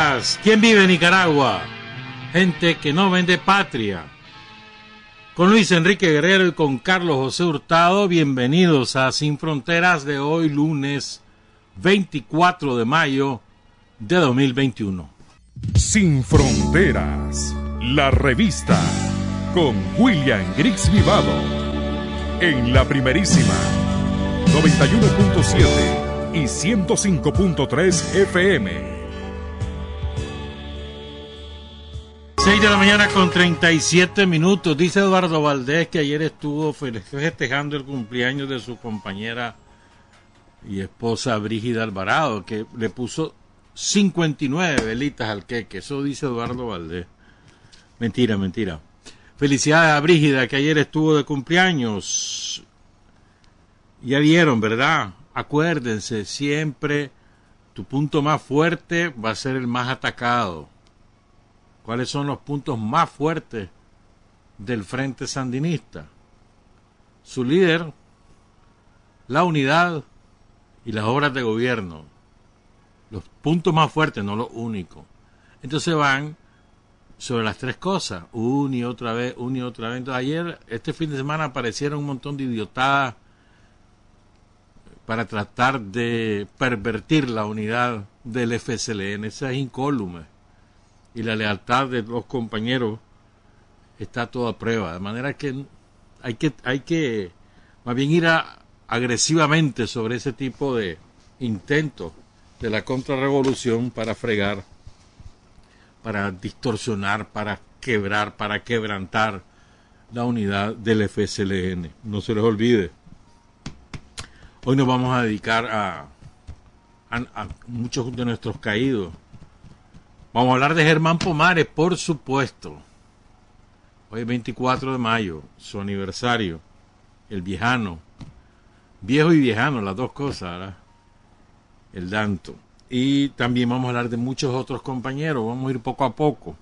días. ¿Quién vive en Nicaragua? Gente que no vende patria. Con Luis Enrique Guerrero y con Carlos José Hurtado, bienvenidos a Sin Fronteras de hoy lunes 24 de mayo de 2021. Sin Fronteras, la revista con William Griggs Vivado en la primerísima 91.7 y 105.3 FM. 6 de la mañana con 37 minutos. Dice Eduardo Valdés que ayer estuvo festejando el cumpleaños de su compañera y esposa Brígida Alvarado, que le puso 59 velitas al queque. Eso dice Eduardo Valdés. Mentira, mentira. Felicidades a Brígida, que ayer estuvo de cumpleaños. Ya vieron, ¿verdad? Acuérdense, siempre tu punto más fuerte va a ser el más atacado. ¿Cuáles son los puntos más fuertes del Frente Sandinista? Su líder, la unidad y las obras de gobierno. Los puntos más fuertes, no los únicos. Entonces van sobre las tres cosas, una y otra vez, una y otra vez. Entonces, ayer, este fin de semana aparecieron un montón de idiotadas para tratar de pervertir la unidad del FSLN. Esa es incólume y la lealtad de los compañeros está a prueba. De manera que hay que, hay que más bien ir agresivamente sobre ese tipo de intentos de la contrarrevolución para fregar, para distorsionar, para quebrar, para quebrantar la unidad del FSLN. No se les olvide. Hoy nos vamos a dedicar a, a muchos de nuestros caídos Vamos a hablar de Germán Pomares, por supuesto. Hoy es 24 de mayo, su aniversario. El viejano. Viejo y viejano, las dos cosas, ¿verdad? El Danto. Y también vamos a hablar de muchos otros compañeros. Vamos a ir poco a poco.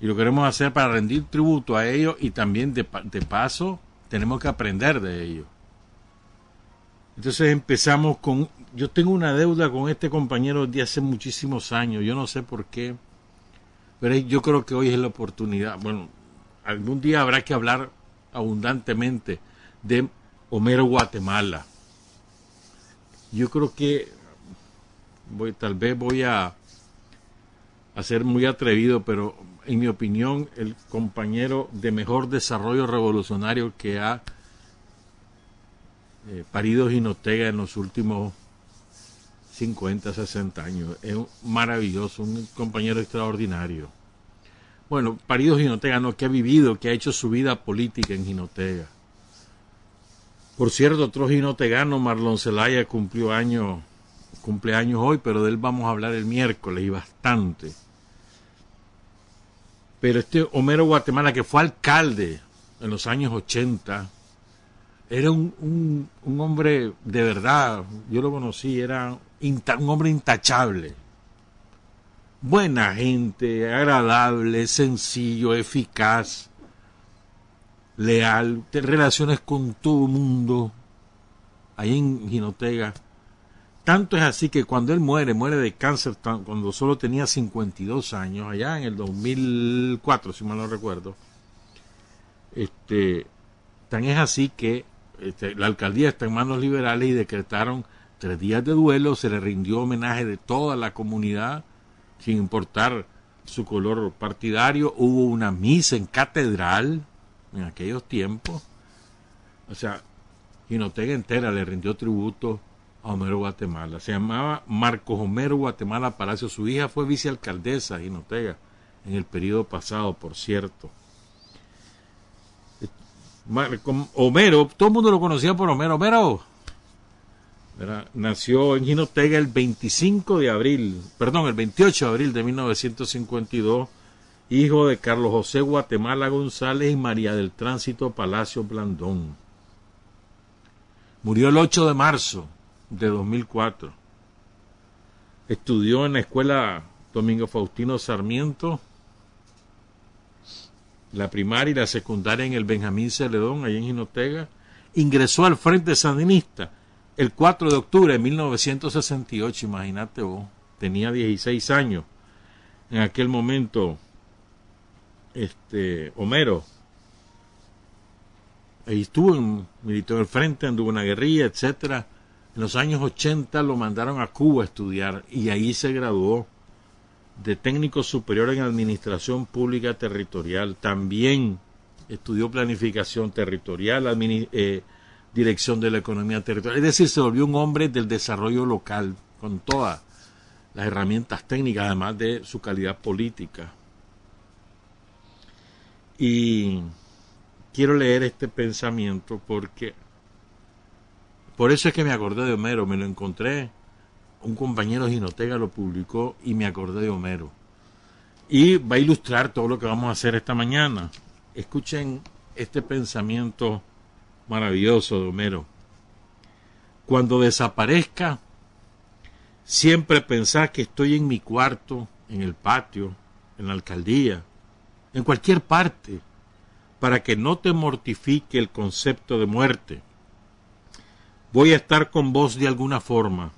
Y lo queremos hacer para rendir tributo a ellos y también de, de paso tenemos que aprender de ellos. Entonces empezamos con, yo tengo una deuda con este compañero de hace muchísimos años, yo no sé por qué, pero yo creo que hoy es la oportunidad. Bueno, algún día habrá que hablar abundantemente de Homero Guatemala. Yo creo que voy, tal vez voy a, a ser muy atrevido, pero en mi opinión el compañero de mejor desarrollo revolucionario que ha eh, parido Ginotega en los últimos 50, 60 años. Es maravilloso, un compañero extraordinario. Bueno, Parido Ginotega, no, que ha vivido, que ha hecho su vida política en Ginotega. Por cierto, otro ginotegano, Marlon Zelaya, cumplió año, cumpleaños hoy, pero de él vamos a hablar el miércoles y bastante. Pero este Homero Guatemala, que fue alcalde en los años 80, era un, un, hombre de verdad, yo lo conocí, era un hombre intachable. Buena gente, agradable, sencillo, eficaz, leal, de relaciones con todo el mundo, ahí en Ginotega. Tanto es así que cuando él muere, muere de cáncer cuando solo tenía 52 años, allá en el 2004, si mal no recuerdo. Este, tan es así que este, la alcaldía está en manos liberales y decretaron tres días de duelo, se le rindió homenaje de toda la comunidad, sin importar su color partidario, hubo una misa en catedral en aquellos tiempos, o sea, Ginotega entera le rindió tributo a Homero Guatemala. Se llamaba Marcos Homero Guatemala Palacio. Su hija fue vicealcaldesa Ginotega en el periodo pasado, por cierto. Homero, todo el mundo lo conocía por Homero. Homero nació en Ginotega el 25 de abril, perdón, el 28 de abril de 1952, hijo de Carlos José Guatemala González y María del Tránsito Palacio Blandón. Murió el 8 de marzo de 2004. Estudió en la escuela Domingo Faustino Sarmiento la primaria y la secundaria en el Benjamín Celedón, allá en Ginotega, ingresó al Frente Sandinista el 4 de octubre de 1968, imagínate vos. tenía 16 años. En aquel momento, este, Homero, ahí estuvo, en, militó en el frente, anduvo en la guerrilla, etcétera. En los años 80 lo mandaron a Cuba a estudiar y ahí se graduó de técnico superior en administración pública territorial. También estudió planificación territorial, eh, dirección de la economía territorial. Es decir, se volvió un hombre del desarrollo local con todas las herramientas técnicas, además de su calidad política. Y quiero leer este pensamiento porque por eso es que me acordé de Homero, me lo encontré, un compañero Ginotega lo publicó y me acordé de Homero. Y va a ilustrar todo lo que vamos a hacer esta mañana. Escuchen este pensamiento maravilloso de Homero. Cuando desaparezca, siempre pensar que estoy en mi cuarto, en el patio, en la alcaldía, en cualquier parte, para que no te mortifique el concepto de muerte. Voy a estar con vos de alguna forma,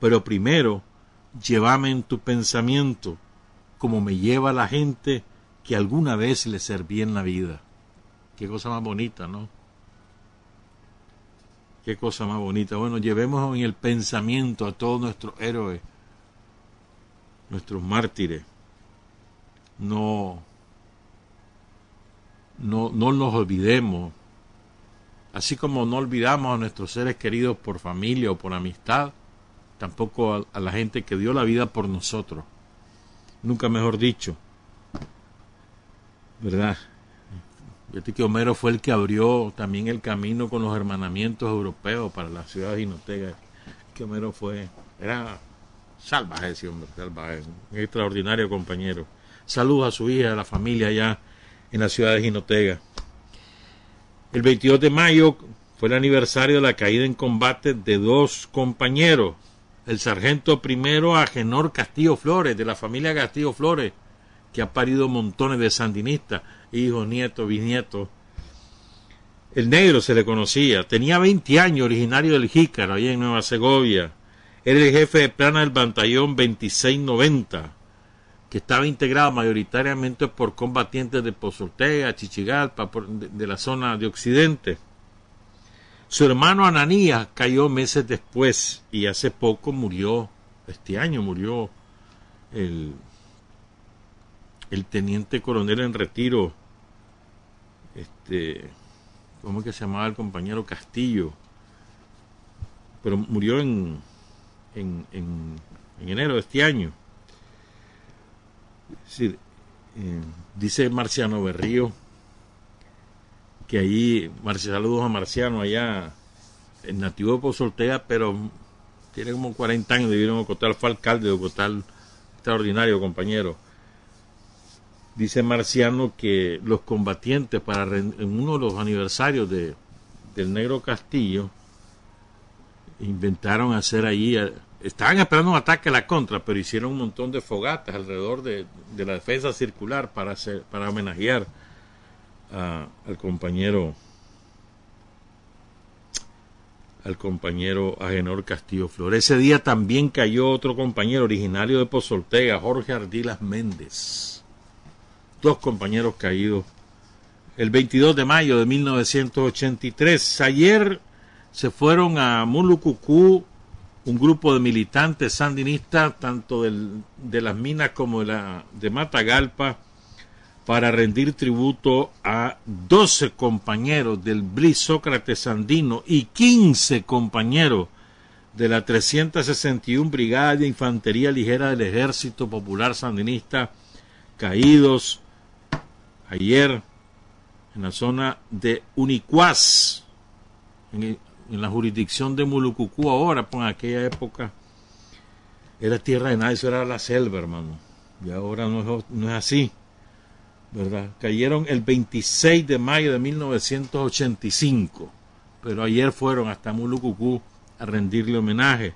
pero primero llévame en tu pensamiento, como me lleva la gente que alguna vez le serví en la vida. Qué cosa más bonita, ¿no? Qué cosa más bonita. Bueno, llevemos en el pensamiento a todos nuestros héroes, nuestros mártires. No, no, no nos olvidemos. Así como no olvidamos a nuestros seres queridos por familia o por amistad, tampoco a la gente que dio la vida por nosotros. Nunca mejor dicho. ¿verdad? Fíjate que Homero fue el que abrió también el camino con los hermanamientos europeos para la ciudad de Ginotega. Que Homero fue, era salvaje ese hombre, salvaje, un extraordinario compañero. Saludos a su hija, a la familia allá en la ciudad de Ginotega. El 22 de mayo fue el aniversario de la caída en combate de dos compañeros, el sargento primero Agenor Castillo Flores, de la familia Castillo Flores, que ha parido montones de sandinistas, hijos, nietos, bisnietos. El negro se le conocía, tenía 20 años, originario del Jícaro, allá en Nueva Segovia. Era el jefe de plana del batallón 2690, que estaba integrado mayoritariamente por combatientes de Pozoltega, Chichigalpa, de, la zona de Occidente. Su hermano Ananías cayó meses después y hace poco murió, este año murió el teniente coronel en retiro, este, ¿cómo es que se llamaba el compañero Castillo? Pero murió en, en, en, enero de este año. Eh, dice Marciano Berrío que ahí, saludos a Marciano allá, el nativo de Pozoltea, pero tiene como 40 años de vivir en Ocotal, fue alcalde de Ocotal, extraordinario compañero dice Marciano que los combatientes para en uno de los aniversarios de, del Negro Castillo inventaron hacer ahí eh, estaban esperando un ataque a la contra pero hicieron un montón de fogatas alrededor de, la defensa circular para hacer para homenajear al compañero al compañero Agenor Castillo Flores. Ese día también cayó otro compañero originario de Pozoltega, Jorge Ardilas Méndez dos compañeros caídos. El 22 de mayo de 1983, ayer se fueron a Mulucucú un grupo de militantes sandinistas, tanto de las minas como de, la, de Matagalpa, para rendir tributo a 12 compañeros del BLI Sócrates Sandino y 15 compañeros de la 361 Brigada de Infantería Ligera del Ejército Popular Sandinista caídos ayer en la zona de Unicuás, en, la jurisdicción de Mulucucú ahora, pues en aquella época era tierra de nadie, eso era la selva, hermano. Y ahora no es, no es así, ¿verdad? Cayeron el 26 de mayo de 1985, pero ayer fueron hasta Mulucucú a rendirle homenaje.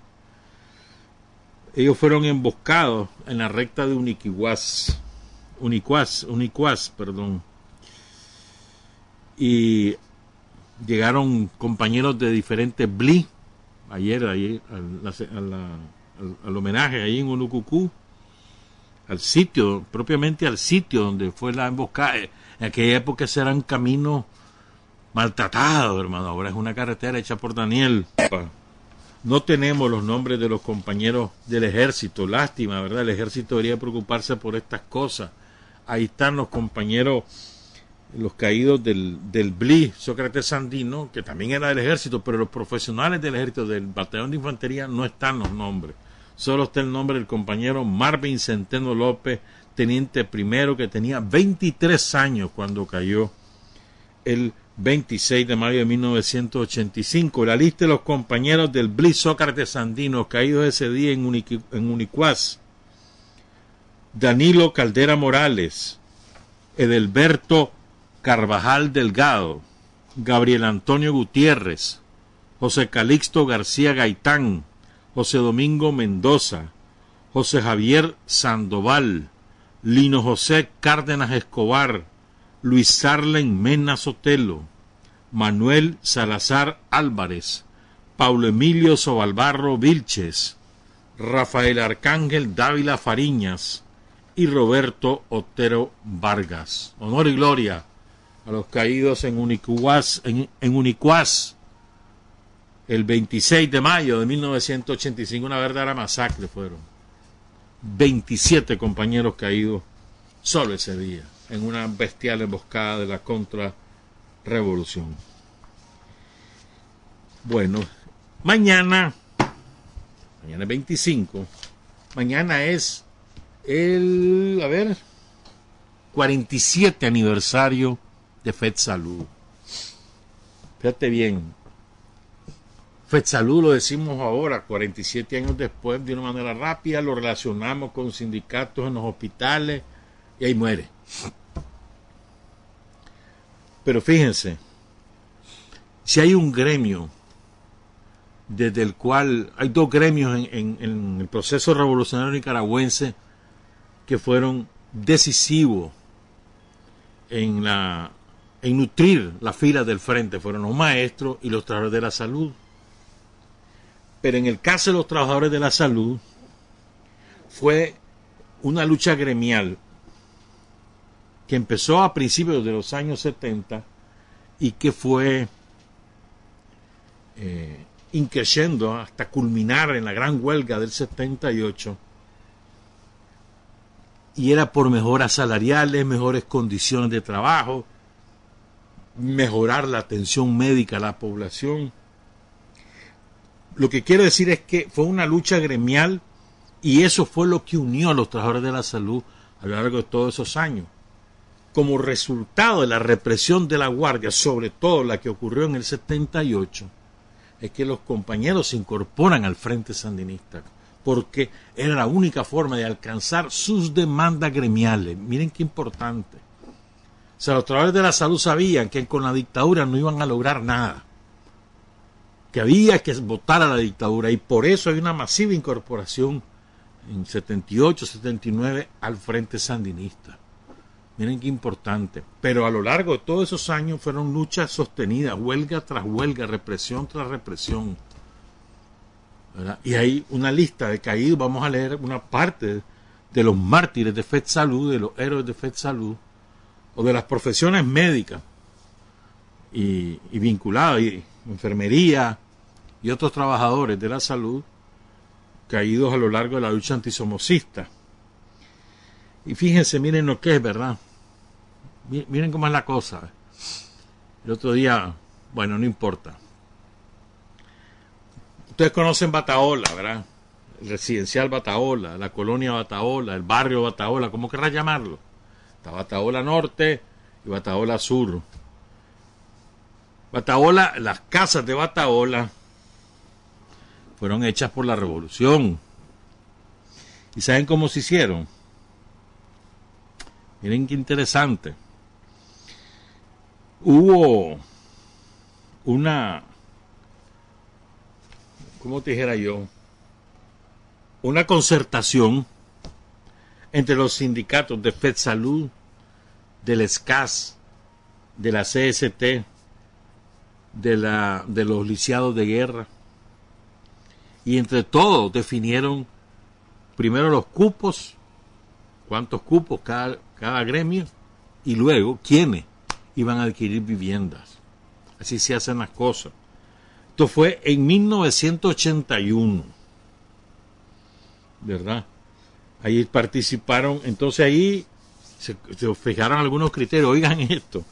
Ellos fueron emboscados en la recta de Uniquihuas Unicuas, Unicuas, perdón. Y llegaron compañeros de diferentes BLI ayer, ayer a, al, homenaje ahí en Unucucú, al sitio, propiamente al sitio donde fue la emboscada. En aquella época ese era un camino maltratado, hermano. Ahora es una carretera hecha por Daniel. No tenemos los nombres de los compañeros del ejército. Lástima, ¿verdad? El ejército debería preocuparse por estas cosas. Ahí están los compañeros los caídos del, del BLI, Sócrates Sandino, que también era del ejército, pero los profesionales del ejército del batallón de infantería no están los nombres. Solo está el nombre del compañero Marvin Centeno López, teniente primero, que tenía 23 años cuando cayó el 26 de mayo de 1985. La lista de los compañeros del BLI Sócrates Sandino caídos ese día en, en Unicuaz. Danilo Caldera Morales, Edelberto Carvajal Delgado, Gabriel Antonio Gutiérrez, José Calixto García Gaitán, José Domingo Mendoza, José Javier Sandoval, Lino José Cárdenas Escobar, Luis Sarlen Mena Sotelo, Manuel Salazar Álvarez, Paulo Emilio Sobalbarro Vilches, Rafael Arcángel Dávila Fariñas y Roberto Otero Vargas. Honor y gloria a los caídos en Unicuas, en, Unicuas el 26 de mayo de 1985, una verdadera masacre fueron. 27 compañeros caídos solo ese día, en una bestial emboscada de la contrarrevolución. Bueno, mañana, mañana es 25, mañana es el, a ver, 47 aniversario de FedSalud. Fíjate bien, FedSalud lo decimos ahora, 47 años después, de una manera rápida, lo relacionamos con sindicatos en los hospitales y ahí muere. Pero fíjense, si hay un gremio desde el cual hay dos gremios en, en el proceso revolucionario nicaragüense que fueron decisivos en nutrir la fila del frente fueron los maestros y los trabajadores de la salud. Pero en el caso de los trabajadores de la salud fue una lucha gremial que empezó a principios de los años 70 y que fue eh, hasta culminar en la gran huelga del 78 y era por mejoras salariales, mejores condiciones de trabajo, mejorar la atención médica a la población. Lo que quiero decir es que fue una lucha gremial y eso fue lo que unió a los trabajadores de la salud a lo largo de todos esos años. Como resultado de la represión de la Guardia, sobre todo la que ocurrió en el 78, es que los compañeros se incorporan al Frente Sandinista, porque era la única forma de alcanzar sus demandas gremiales. Miren qué importante. O sea, los trabajadores de la salud sabían que con la dictadura no iban a lograr nada, que había que votar a la dictadura y por eso hay una masiva incorporación en 78, 79 al Frente Sandinista. Miren qué importante. Pero a lo largo de todos esos años fueron luchas sostenidas, huelga tras huelga, represión tras represión. Y hay una lista de caídos, vamos a leer una parte de los mártires de FED Salud, de los héroes de FED Salud, o de las profesiones médicas y, vinculadas, y enfermería y otros trabajadores de la salud caídos a lo largo de la lucha antisomocista. Y fíjense, miren lo que es, ¿verdad? Miren cómo es la cosa. El otro día, bueno, no importa. Ustedes conocen Bataola, ¿verdad? El residencial Bataola, la colonia Bataola, el barrio Bataola, como querrás llamarlo. Bataola Norte y Bataola Sur. Bataola, las casas de Bataola fueron hechas por la revolución. ¿Y saben cómo se hicieron? Miren qué interesante. Hubo una, ¿cómo te dijera yo? Una concertación entre los sindicatos de FED Salud, del SCAS, de la CST, de, la, de los lisiados de guerra y entre todos definieron primero los cupos, cuántos cupos cada, cada gremio, y luego quiénes iban a adquirir viviendas. Así se hacen las cosas. Esto fue en 1981. ¿Verdad? Ahí participaron, entonces ahí se, fijaron algunos criterios. Oigan esto.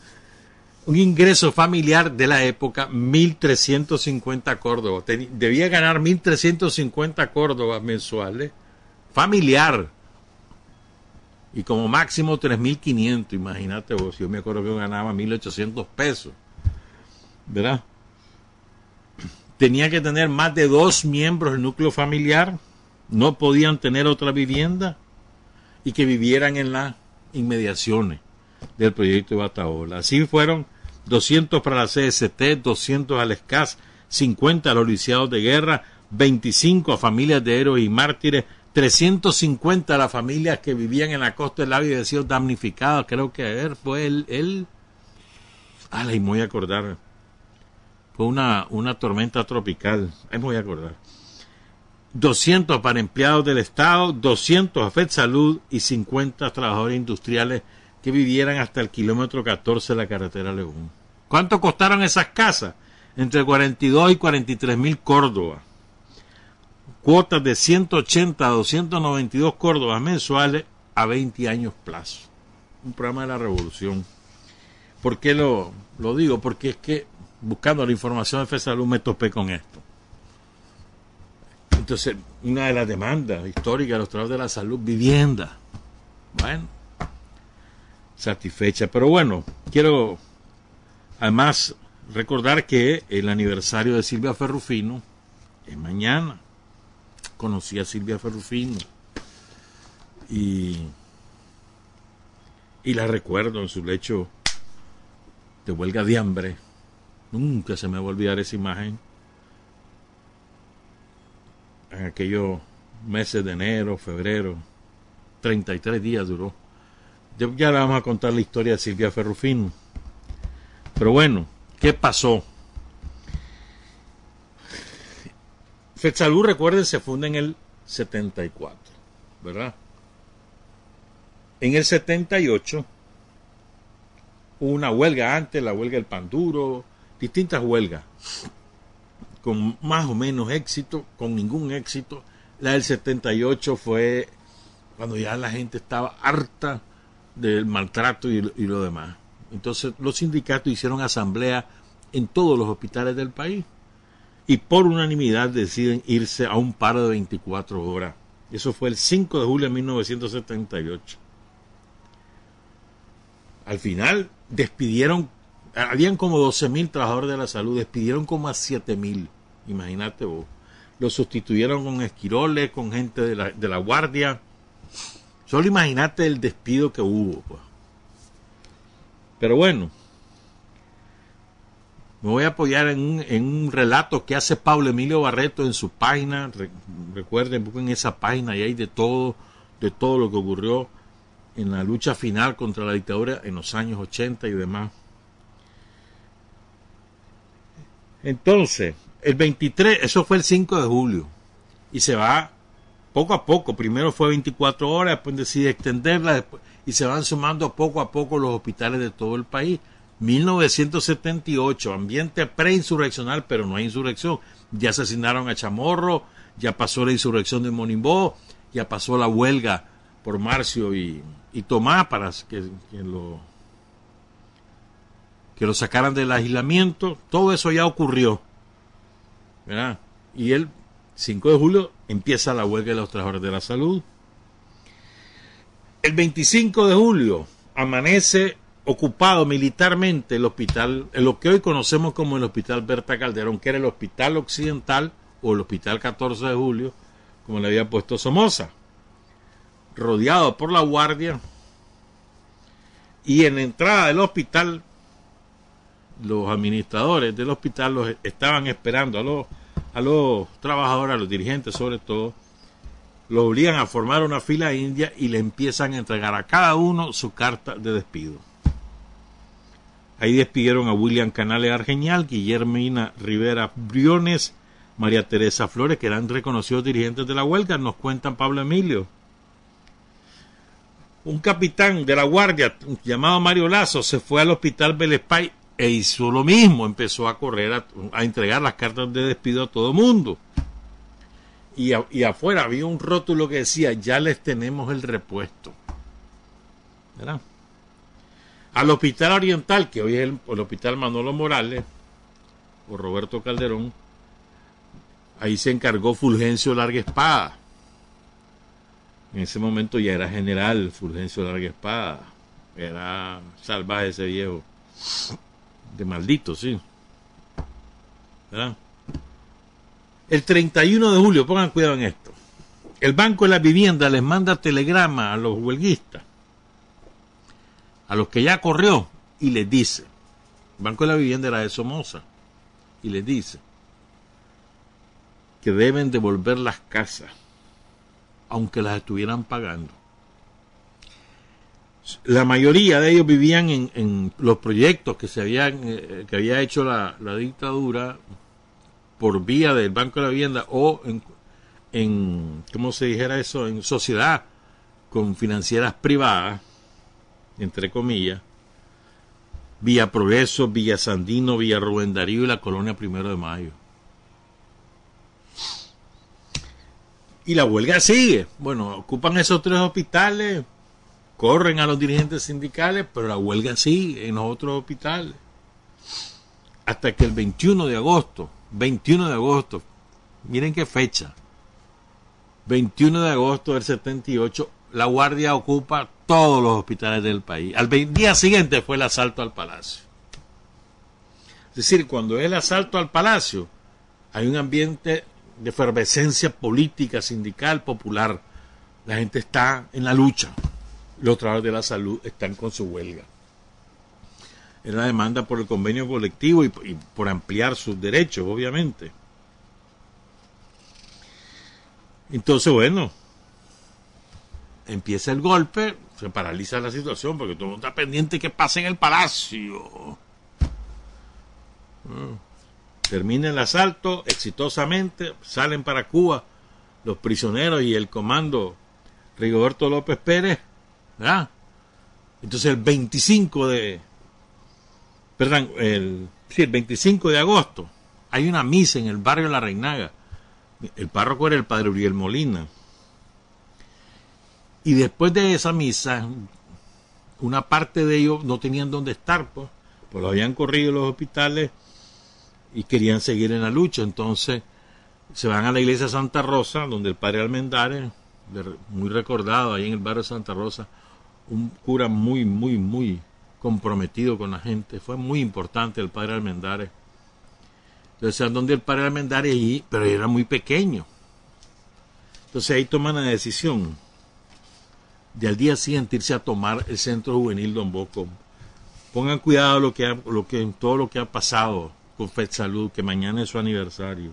Un ingreso familiar de la época, 1.350 córdobas. Debía ganar 1.350 córdobas mensuales. Familiar. Y como máximo 3.500, imagínate vos. Yo me acuerdo que yo ganaba 1.800 pesos. ¿Verdad? Tenía que tener más de dos miembros del núcleo familiar, no podían tener otra vivienda y que vivieran en las inmediaciones del proyecto de Bataola. Así fueron 200 para la CST, 200 al ESCAS, 50 a los lisiados de guerra, 25 a familias de héroes y mártires, 350 a las familias que vivían en la costa del lago y habían sido damnificadas. Creo que a fue el, el... Ah, y me voy a acordar fue una, una tormenta tropical, ahí me voy a acordar. 200 para empleados del Estado, 200 a FED Salud y 50 trabajadores industriales que vivieran hasta el kilómetro 14 de la carretera León. ¿Cuánto costaron esas casas? Entre 42 y 43 mil Córdoba. Cuotas de 180 a 292 Córdobas mensuales a 20 años plazo. Un programa de la revolución. ¿Por qué lo, lo digo? Porque es que buscando la información de FESALUD me topé con esto. Entonces, una de las demandas históricas de los trabajadores de la salud, vivienda. Bueno, satisfecha. Pero bueno, quiero además recordar que el aniversario de Silvia Ferrufino es mañana. Conocí a Silvia Ferrufino y, y la recuerdo en su lecho de huelga de hambre Nunca se me va a olvidar esa imagen. En aquellos meses de enero, febrero, 33 días duró. Ya le vamos a contar la historia de Silvia Ferrufino. Pero bueno, ¿qué pasó? FETSALUD, recuerden, se funda en el 74, ¿verdad? En el 78 hubo una huelga antes, la huelga del pan duro, distintas huelgas, con más o menos éxito, con ningún éxito. La del 78 fue cuando ya la gente estaba harta del maltrato y, lo demás. Entonces los sindicatos hicieron asamblea en todos los hospitales del país y por unanimidad deciden irse a un paro de 24 horas. Eso fue el 5 de julio de 1978. Al final despidieron habían como 12.000 trabajadores de la salud, despidieron como a 7.000, imagínate vos. Los sustituyeron con esquiroles, con gente de la, de la guardia. Solo imagínate el despido que hubo. Pues. Pero bueno, me voy a apoyar en un, en un, relato que hace Pablo Emilio Barreto en su página. recuerden, busquen esa página y hay de todo, de todo lo que ocurrió en la lucha final contra la dictadura en los años 80 y demás. Entonces, el 23, eso fue el 5 de julio, y se va poco a poco. Primero fue 24 horas, después decide extenderla, y se van sumando poco a poco los hospitales de todo el país. 1978, ambiente preinsurreccional, pero no hay insurrección. Ya asesinaron a Chamorro, ya pasó la insurrección de Monimbó, ya pasó la huelga por Marcio y, Tomás para que lo que lo sacaran del aislamiento, todo eso ya ocurrió. ¿verdad? Y el 5 de julio empieza la huelga de los trabajadores de la salud. El 25 de julio amanece ocupado militarmente el hospital, lo que hoy conocemos como el Hospital Berta Calderón, que era el Hospital Occidental o el Hospital 14 de Julio, como le había puesto Somoza, rodeado por la guardia. Y en la entrada del hospital los administradores del hospital los estaban esperando a los, a los trabajadores, a los dirigentes sobre todo, los obligan a formar una fila india y le empiezan a entregar a cada uno su carta de despido. Ahí despidieron a William Canales Argenial, Guillermina Rivera Briones, María Teresa Flores, que eran reconocidos dirigentes de la huelga, nos cuentan Pablo Emilio. Un capitán de la guardia llamado Mario Lazo se fue al hospital Belespay e hizo lo mismo, empezó a correr a, entregar las cartas de despido a todo mundo. Y, afuera había un rótulo que decía, ya les tenemos el repuesto. ¿Verdad? Al Hospital Oriental, que hoy es el, el Hospital Manolo Morales, o Roberto Calderón, ahí se encargó Fulgencio Larga Espada. En ese momento ya era general Fulgencio Larga Espada. Era salvaje ese viejo. De maldito, sí. ¿Verdad? El 31 de julio, pongan cuidado en esto. El Banco de la Vivienda les manda telegrama a los huelguistas, a los que ya corrió, y les dice, el Banco de la Vivienda era de Somoza, y les dice que deben devolver las casas, aunque las estuvieran pagando. La mayoría de ellos vivían en, los proyectos que se habían, eh, que había hecho la, la dictadura por vía del Banco de la Vivienda o en, en ¿cómo se dijera eso? En sociedad con financieras privadas, entre comillas, vía Progreso, Villa Sandino, Villa Rubén Darío y la Colonia Primero de Mayo. Y la huelga sigue. Bueno, ocupan esos tres hospitales, corren a los dirigentes sindicales, pero la huelga sigue en los otros hospitales. Hasta que el 21 de agosto 21 de agosto, miren qué fecha, 21 de agosto del 78, la Guardia ocupa todos los hospitales del país. Al día siguiente fue el asalto al palacio. Es decir, cuando es el asalto al palacio, hay un ambiente de efervescencia política, sindical, popular. La gente está en la lucha. Los trabajadores de la salud están con su huelga es la demanda por el convenio colectivo y, por ampliar sus derechos, obviamente. Entonces, bueno, empieza el golpe, se paraliza la situación porque todo el mundo está pendiente que pase en el palacio. Termina el asalto exitosamente, salen para Cuba los prisioneros y el comando Rigoberto López Pérez, Entonces el 25 de, perdón, el, sí, el 25 de agosto, hay una misa en el barrio La Reinaga. El párroco era el padre Uriel Molina. Y después de esa misa, una parte de ellos no tenían dónde estar, pues, pues lo habían corrido los hospitales y querían seguir en la lucha. Entonces se van a la iglesia Santa Rosa, donde el padre Almendares, muy recordado ahí en el barrio Santa Rosa, un cura muy, muy, muy comprometido con la gente. Fue muy importante el padre Almendares. Entonces, donde el padre Almendares pero era muy pequeño. Entonces ahí toman la decisión de al día siguiente irse a tomar el centro juvenil Don Bosco. Pongan cuidado lo que, ha, lo que todo lo que ha pasado con Fed Salud, que mañana es su aniversario.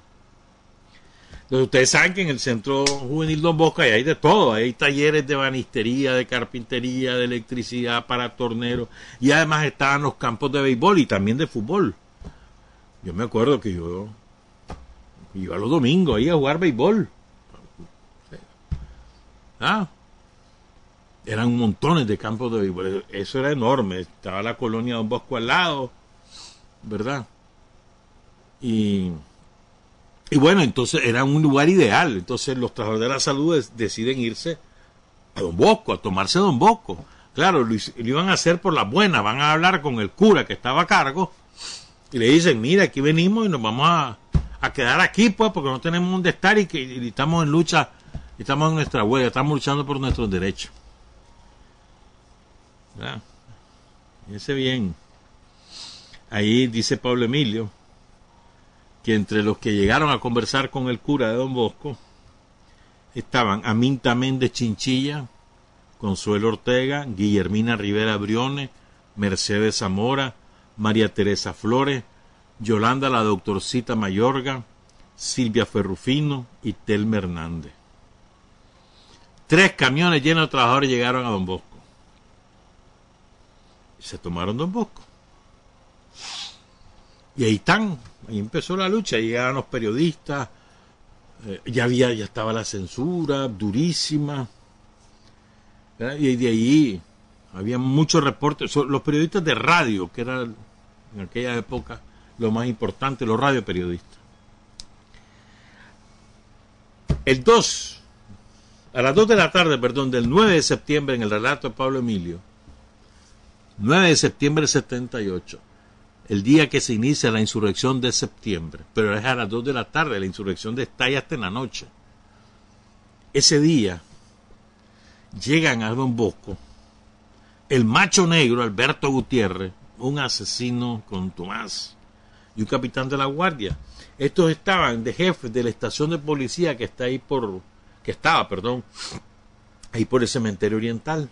Entonces ustedes saben que en el Centro Juvenil Don Bosco hay de todo, hay talleres de banistería, de carpintería, de electricidad para torneros y además estaban los campos de béisbol y también de fútbol. Yo me acuerdo que yo iba los domingos ahí a jugar béisbol. Ah, eran montones de campos de béisbol, eso era enorme, estaba la colonia Don Bosco al lado, ¿verdad? Y y bueno, entonces era un lugar ideal. Entonces los trabajadores de la salud deciden irse a Don Bosco, a tomarse Don Bosco. Claro, lo, iban a hacer por la buena, van a hablar con el cura que estaba a cargo y le dicen, mira, aquí venimos y nos vamos a, a quedar aquí, pues, porque no tenemos dónde estar y que estamos en lucha, estamos en nuestra huelga, estamos luchando por nuestros derechos. Fíjense bien. Ahí dice Pablo Emilio, que entre los que llegaron a conversar con el cura de Don Bosco estaban Aminta Méndez Chinchilla, Consuelo Ortega, Guillermina Rivera Briones, Mercedes Zamora, María Teresa Flores, Yolanda la doctorcita Mayorga, Silvia Ferrufino y Telma Hernández. Tres camiones llenos de trabajadores llegaron a Don Bosco. Se tomaron Don Bosco. Y ahí están, ahí empezó la lucha, llegaban los periodistas, eh, ya había, ya estaba la censura durísima, y de ahí había muchos reportes, los periodistas de radio, que era en aquella época lo más importante, los radioperiodistas. El 2, a las 2 de la tarde, perdón, del 9 de septiembre, en el relato de Pablo Emilio, 9 de septiembre del 78, el día que se inicia la insurrección de septiembre, pero es a las 2 de la tarde, la insurrección estalla hasta en la noche. Ese día llegan a Don Bosco el macho negro Alberto Gutiérrez, un asesino con Tomás y un capitán de la guardia. Estos estaban de jefes de la estación de policía que está ahí por, que estaba, perdón, ahí por el cementerio oriental.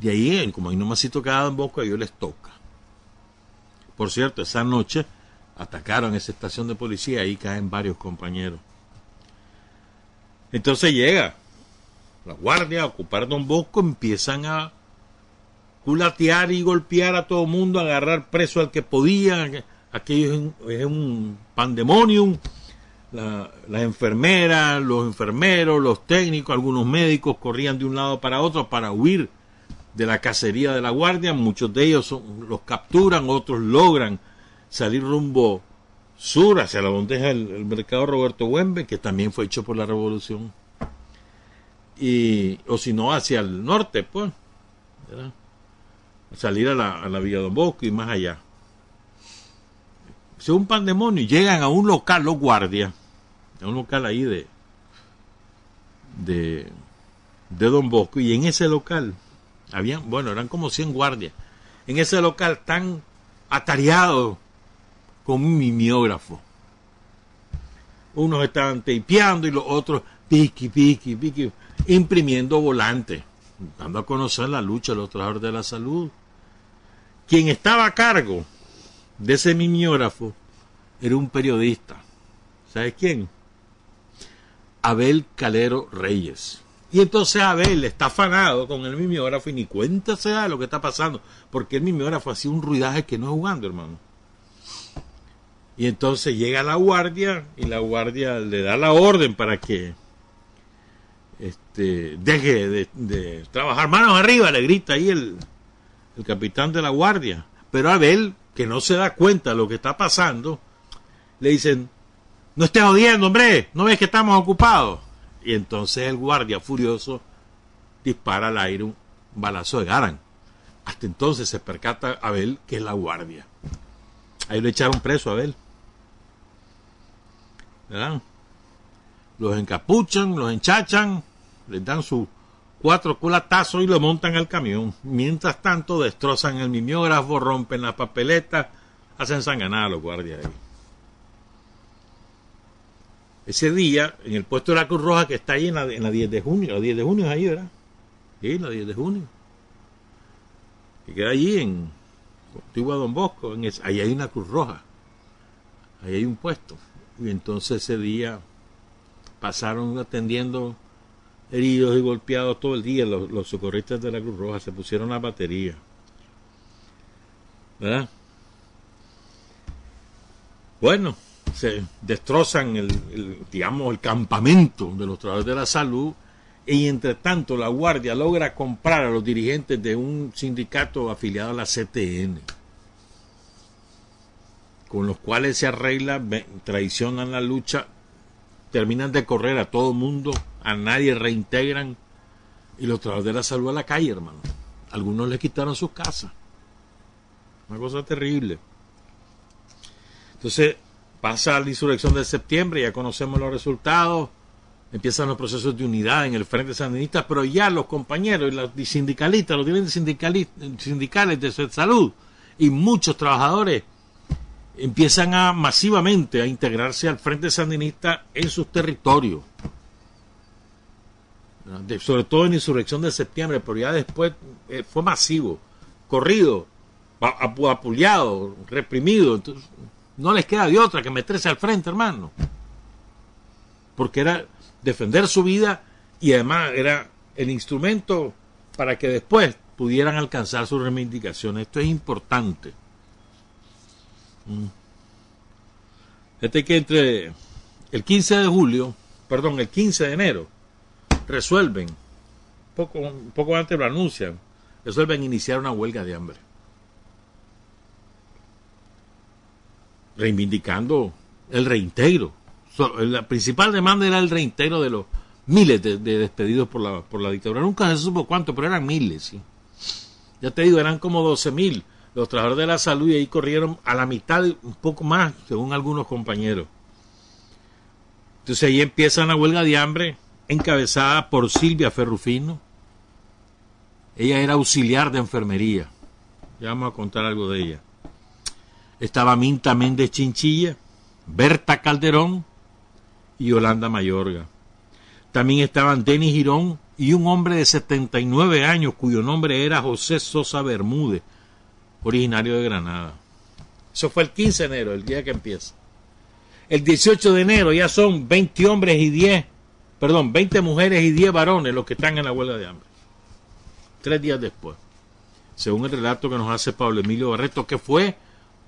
De ahí, como hay nomás quedado en Bosco, a ellos les toca. Por cierto, esa noche atacaron esa estación de policía, ahí caen varios compañeros. Entonces llega la guardia a ocupar Don Bosco, empiezan a culatear y golpear a todo mundo, agarrar preso al que podía. Aquello es un pandemonium. La, las enfermeras, los enfermeros, los técnicos, algunos médicos corrían de un lado para otro para huir de la cacería de la guardia. Muchos de ellos los capturan, otros logran salir rumbo sur hacia la bondeja del mercado Roberto Huembe, que también fue hecho por la revolución. Y, o si no, hacia el norte, pues salir a la, a la Villa Don Bosco y más allá. Es un pandemonio. Llegan a un local los guardias, a un local ahí de, de, de Don Bosco, y en ese local, habían, bueno, eran como 100 guardias. En ese local están atareados con un mimeógrafo. Unos estaban tapeando y los otros piqui, piqui, piqui, imprimiendo volantes dando a conocer la lucha de los trabajadores de la salud. Quien estaba a cargo de ese mimeógrafo era un periodista. ¿Sabes quién? Abel Calero Reyes. Y entonces Abel está afanado con el mimeógrafo y ni cuenta se da lo que está pasando, porque el mimeógrafo hacía un ruidaje que no es jugando, hermano. Y entonces llega la guardia y la guardia le da la orden para que este, deje de, trabajar manos arriba, le grita ahí el, el capitán de la guardia. Pero Abel, que no se da cuenta de lo que está pasando, le dicen, no estés odiando, hombre, no ves que estamos ocupados. Y entonces el guardia furioso dispara al aire un balazo de Garan. Hasta entonces se percata Abel que es la guardia. Ahí lo echaron preso a Abel. ¿Verdad? los encapuchan, los enchachan, les dan sus cuatro culatazos y lo montan al camión. Mientras tanto, destrozan el mimeógrafo, rompen la papeleta, hacen sanganar a los guardias ahí. Ese día, en el puesto de la Cruz Roja que está ahí en la, en la 10 de junio, la 10 de junio es ahí, ¿verdad? Sí, la 10 de junio. Que queda allí en Antigua Don Bosco, ahí hay una Cruz Roja. Ahí hay un puesto. Y entonces ese día pasaron atendiendo heridos y golpeados todo el día. Los, socorristas de la Cruz Roja se pusieron la batería. ¿Verdad? Bueno, se destrozan el, digamos, el campamento de los trabajadores de la salud y entre tanto la Guardia logra comprar a los dirigentes de un sindicato afiliado a la CTN, con los cuales se arregla, traicionan la lucha terminan de correr a todo mundo, a nadie reintegran y los trabajadores de la salud a la calle, hermano. Algunos les quitaron sus casas. Una cosa terrible. Entonces, pasa la insurrección de septiembre, ya conocemos los resultados, empiezan los procesos de unidad en el Frente Sandinista, pero ya los compañeros y los sindicalistas, los dirigentes sindicales de salud y muchos trabajadores empiezan a masivamente a integrarse al Frente Sandinista en sus territorios. sobre todo en la insurrección de septiembre, pero ya después eh, fue masivo, corrido, apuleado, reprimido. Entonces, no les queda de otra que meterse al frente, hermano. Porque era defender su vida y además era el instrumento para que después pudieran alcanzar sus reivindicaciones. Esto es importante. Este que entre el 15 de julio, perdón, el 15 de enero, resuelven, poco, poco antes lo anuncian, resuelven iniciar una huelga de hambre. Reivindicando el reintegro. La principal demanda era el reintegro de los miles de, despedidos por la, por la dictadura. Nunca se supo cuánto, pero eran miles. ¿sí? Ya te digo, eran como 12 mil los trabajadores de la salud y ahí corrieron a la mitad, un poco más, según algunos compañeros. Entonces ahí empieza una huelga de hambre encabezada por Silvia Ferrufino. Ella era auxiliar de enfermería. Ya vamos a contar algo de ella. Estaba Minta Méndez Chinchilla, Berta Calderón y Yolanda Mayorga. También estaban Denis Girón y un hombre de 79 años cuyo nombre era José Sosa Bermúdez, originario de Granada. Eso fue el 15 de enero, el día que empieza. El 18 de enero ya son 20 hombres y 10, perdón, 20 mujeres y 10 varones los que están en la huelga de hambre. Tres días después. Según el relato que nos hace Pablo Emilio Barreto, que fue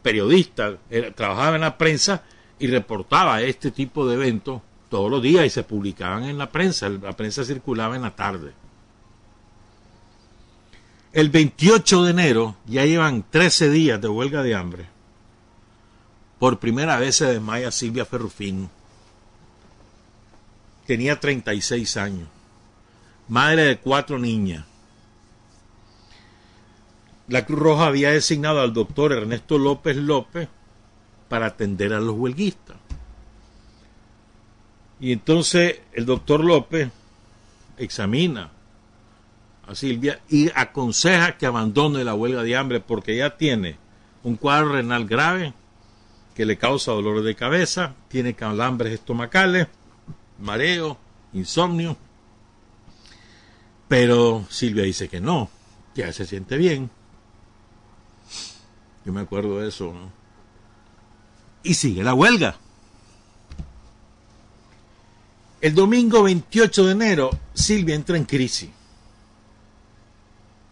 periodista, trabajaba en la prensa y reportaba este tipo de eventos todos los días y se publicaban en la prensa. La prensa circulaba en la tarde. El 28 de enero ya llevan 13 días de huelga de hambre. Por primera vez se desmaya Silvia Ferrufín. Tenía 36 años. Madre de cuatro niñas. La Cruz Roja había designado al doctor Ernesto López López para atender a los huelguistas. Y entonces el doctor López examina a Silvia y aconseja que abandone la huelga de hambre porque ya tiene un cuadro renal grave que le causa dolores de cabeza, tiene calambres estomacales, mareo, insomnio. Pero Silvia dice que no, ya se siente bien. Yo me acuerdo de eso. Y sigue la huelga. El domingo 28 de enero, Silvia entra en crisis.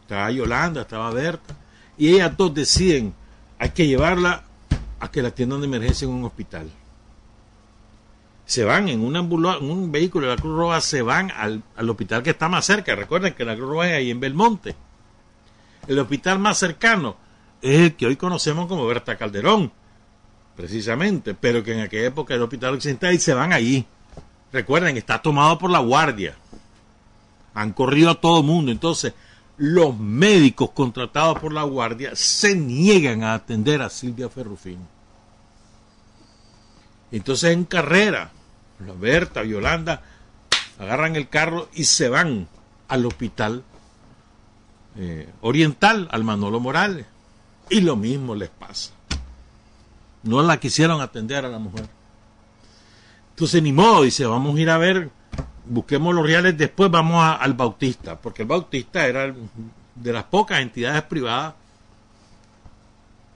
Estaba Yolanda, estaba Berta. Y ellas dos deciden, hay que llevarla a que la atiendan de emergencia en un hospital. Se van en un, en un vehículo de la Cruz Roja, se van al, al, hospital que está más cerca. Recuerden que la Cruz Roja es ahí en Belmonte. El hospital más cercano es el que hoy conocemos como Berta Calderón, precisamente, pero que en aquella época era el hospital occidental y se van allí. Recuerden, está tomado por la guardia. Han corrido a todo mundo. Entonces, los médicos contratados por la guardia se niegan a atender a Silvia Ferrufín. Entonces, en carrera, la Berta, Yolanda, agarran el carro y se van al hospital eh, oriental, al Manolo Morales. Y lo mismo les pasa. No la quisieron atender a la mujer. Entonces, ni modo, dice, vamos a ir a ver, busquemos los reales, después vamos al Bautista, porque el Bautista era de las pocas entidades privadas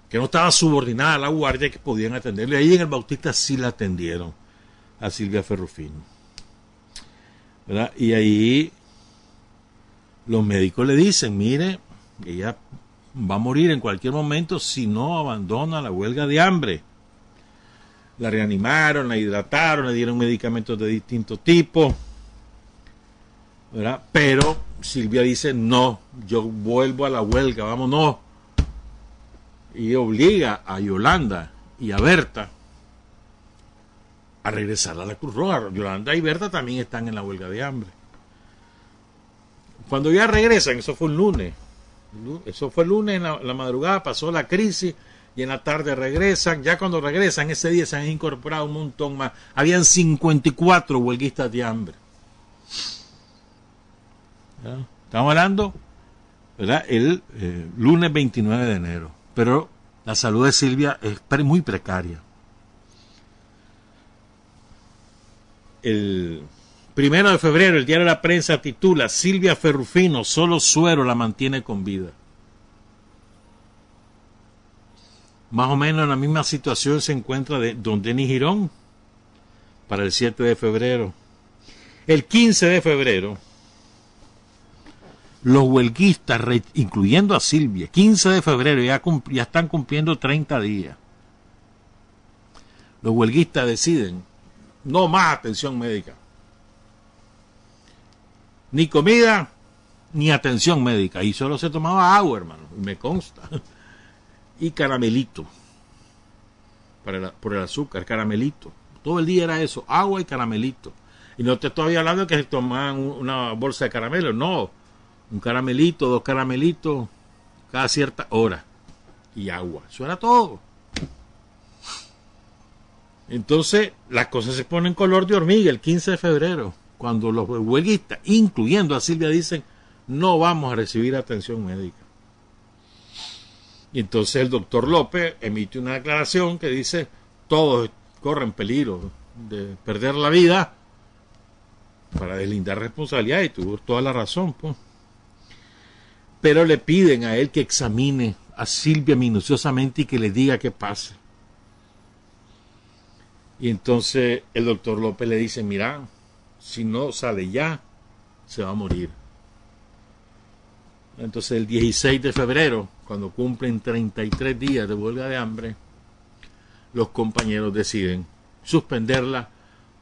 que no estaba subordinada a la guardia que podían atenderle. Ahí en el Bautista sí la atendieron a Silvia Ferrufino. ¿verdad? Y ahí los médicos le dicen, mire, ella va a morir en cualquier momento si no abandona la huelga de hambre la reanimaron, la hidrataron, le dieron medicamentos de distintos tipos. ¿verdad? Pero Silvia dice, no, yo vuelvo a la huelga, vámonos. Y obliga a Yolanda y a Berta a regresar a la Cruz Roja. Yolanda y Berta también están en la huelga de hambre. Cuando ya regresan, eso fue un lunes, eso fue el lunes en la madrugada, pasó la crisis, y en la tarde regresan. Ya cuando regresan, ese día se han incorporado un montón más. Habían 54 huelguistas de hambre. Estamos hablando, ¿verdad? El eh, lunes 29 de enero. Pero la salud de Silvia es muy precaria. El primero de febrero, el diario de la prensa titula Silvia Ferrufino, solo suero la mantiene con vida. Más o menos en la misma situación se encuentra de Don Denis Girón para el 7 de febrero. El 15 de febrero, los huelguistas, incluyendo a Silvia, 15 de febrero ya, ya están cumpliendo 30 días. los huelguistas deciden no más atención médica. Ni comida, ni atención médica. Y solo se tomaba agua, hermano, me consta. Y caramelito. Para por el azúcar, caramelito. Todo el día era eso, agua y caramelito. Y no te estoy hablando de que se tomaban una bolsa de caramelo, no. Un caramelito, dos caramelitos, cada cierta hora. Y agua. Eso era todo. Entonces, las cosas se ponen color de hormiga el 15 de febrero, cuando los huelguistas, incluyendo a Silvia, dicen, no vamos a recibir atención médica. Y entonces el doctor López emite una declaración que dice, todos corren peligro de perder la vida para deslindar responsabilidad y tuvo toda la razón. Pues. Pero le piden a él que examine a Silvia minuciosamente y que le diga qué pasa. Y entonces el doctor López le dice, mira, si no sale ya, se va a morir. Entonces el 16 de febrero, cuando cumplen 33 días de huelga de hambre, los compañeros deciden suspenderla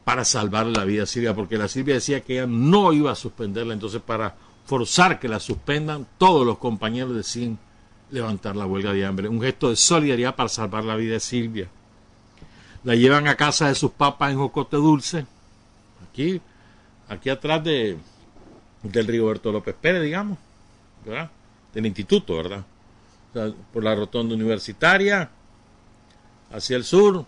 para salvar la vida a Silvia, porque la Silvia decía que ella no iba a suspenderla, entonces para forzar que la suspendan, todos los compañeros deciden levantar la huelga de hambre, un gesto de solidaridad para salvar la vida de Silvia. La llevan a casa de sus papás en Jocote Dulce, aquí, aquí atrás de, del Rigoberto López Pérez, digamos, ¿verdad? Del instituto, ¿verdad? por la rotonda universitaria, hacia el sur,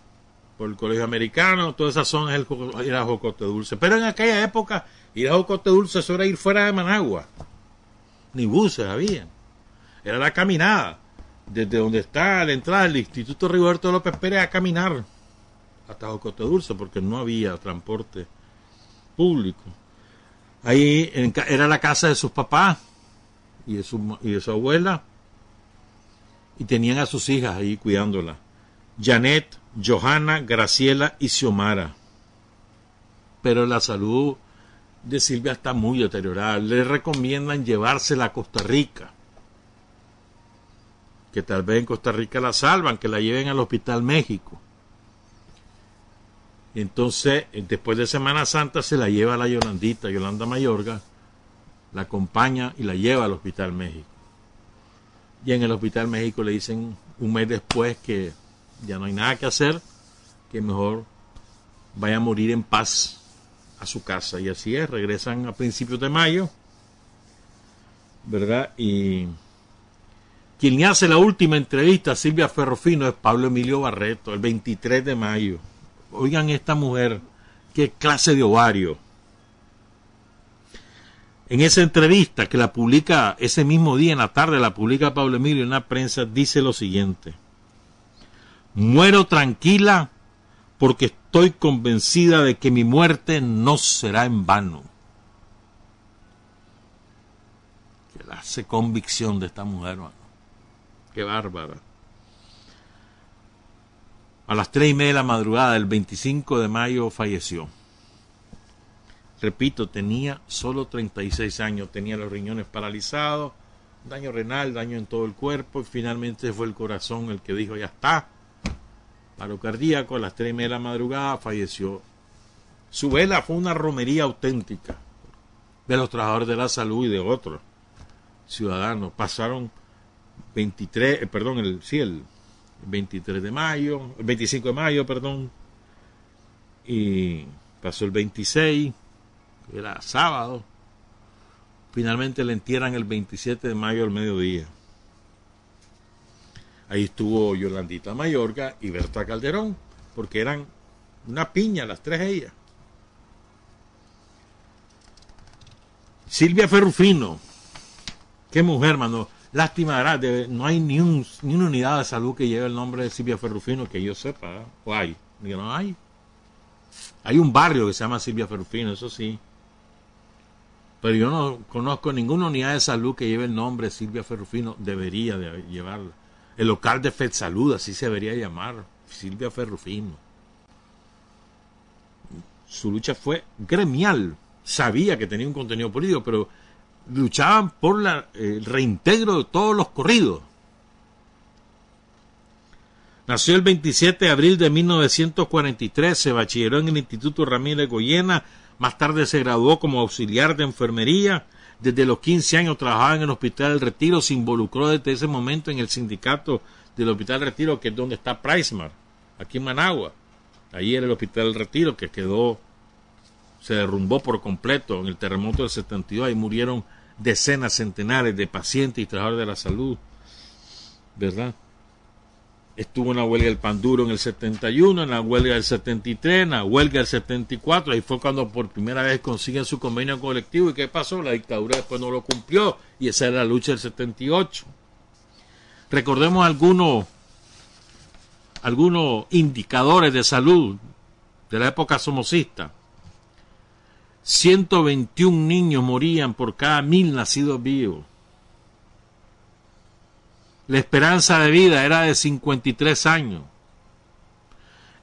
por el colegio americano, toda esa zona es el, era Jocote Dulce. Pero en aquella época, ir a Jocote Dulce eso era ir fuera de Managua. Ni buses había. Era la caminada. Desde donde está la entrada del Instituto Rigoberto López Pérez a caminar hasta Jocote Dulce, porque no había transporte público. Ahí era la casa de sus papás y de su, y de su abuela, y tenían a sus hijas ahí cuidándola. Janet, Johanna, Graciela y Xiomara. Pero la salud de Silvia está muy deteriorada. Le recomiendan llevársela a Costa Rica. Que tal vez en Costa Rica la salvan, que la lleven al Hospital México. Entonces, después de Semana Santa, se la lleva a la Yolandita, Yolanda Mayorga, la acompaña y la lleva al Hospital México. Y en el Hospital México le dicen un mes después que ya no hay nada que hacer, que mejor vaya a morir en paz a su casa. Y así es, regresan a principios de mayo, ¿verdad? Y quien le hace la última entrevista a Silvia Ferrofino es Pablo Emilio Barreto, el 23 de mayo. Oigan esta mujer, qué clase de ovario. En esa entrevista que la publica ese mismo día en la tarde, la publica Pablo Emilio en la prensa, dice lo siguiente. Muero tranquila porque estoy convencida de que mi muerte no será en vano. Que hace convicción de esta mujer, hermano. Qué bárbara. A las tres y media de la madrugada del 25 de mayo falleció. Repito, tenía solo 36 años, tenía los riñones paralizados, daño renal, daño en todo el cuerpo y finalmente fue el corazón el que dijo ya está, paro cardíaco, a las tres y media de la madrugada falleció. Su vela fue una romería auténtica de los trabajadores de la salud y de otros ciudadanos. Pasaron 23, eh, perdón, el, sí, el 23 de mayo, el 25 de mayo, perdón, y pasó el 26, era sábado. Finalmente le entierran el 27 de mayo al mediodía. Ahí estuvo Yolandita Mayorga y Berta Calderón, porque eran una piña las tres ellas. Silvia Ferrufino, qué mujer, mano. Lástima, no hay ni, un, ni una unidad de salud que lleve el nombre de Silvia Ferrufino que yo sepa, ¿eh? o hay, no hay. Hay un barrio que se llama Silvia Ferrufino, eso sí. Pero yo no conozco ninguna unidad de salud que lleve el nombre de Silvia Ferrufino, debería de llevarla. El local de Fed Salud, así se debería llamar, Silvia Ferrufino. Su lucha fue gremial. Sabía que tenía un contenido político, pero luchaban por la, el reintegro de todos los corridos. Nació el 27 de abril de 1943, se bachilleró en el Instituto Ramírez Goyena, más tarde se graduó como auxiliar de enfermería, desde los 15 años trabajaba en el Hospital del Retiro, se involucró desde ese momento en el sindicato del Hospital del Retiro, que es donde está Pricemar, aquí en Managua. Ahí era el Hospital del Retiro que quedó, se derrumbó por completo en el terremoto del 72 y murieron decenas, centenares de pacientes y trabajadores de la salud. ¿Verdad? Estuvo en la huelga del pan duro en el 71, en la huelga del 73, en la huelga del 74. Ahí fue cuando por primera vez consiguen su convenio colectivo. ¿Y qué pasó? La dictadura después no lo cumplió. Y esa era la lucha del 78. Recordemos algunos, algunos indicadores de salud de la época somocista. 121 niños morían por cada mil nacidos vivos. La esperanza de vida era de 53 años.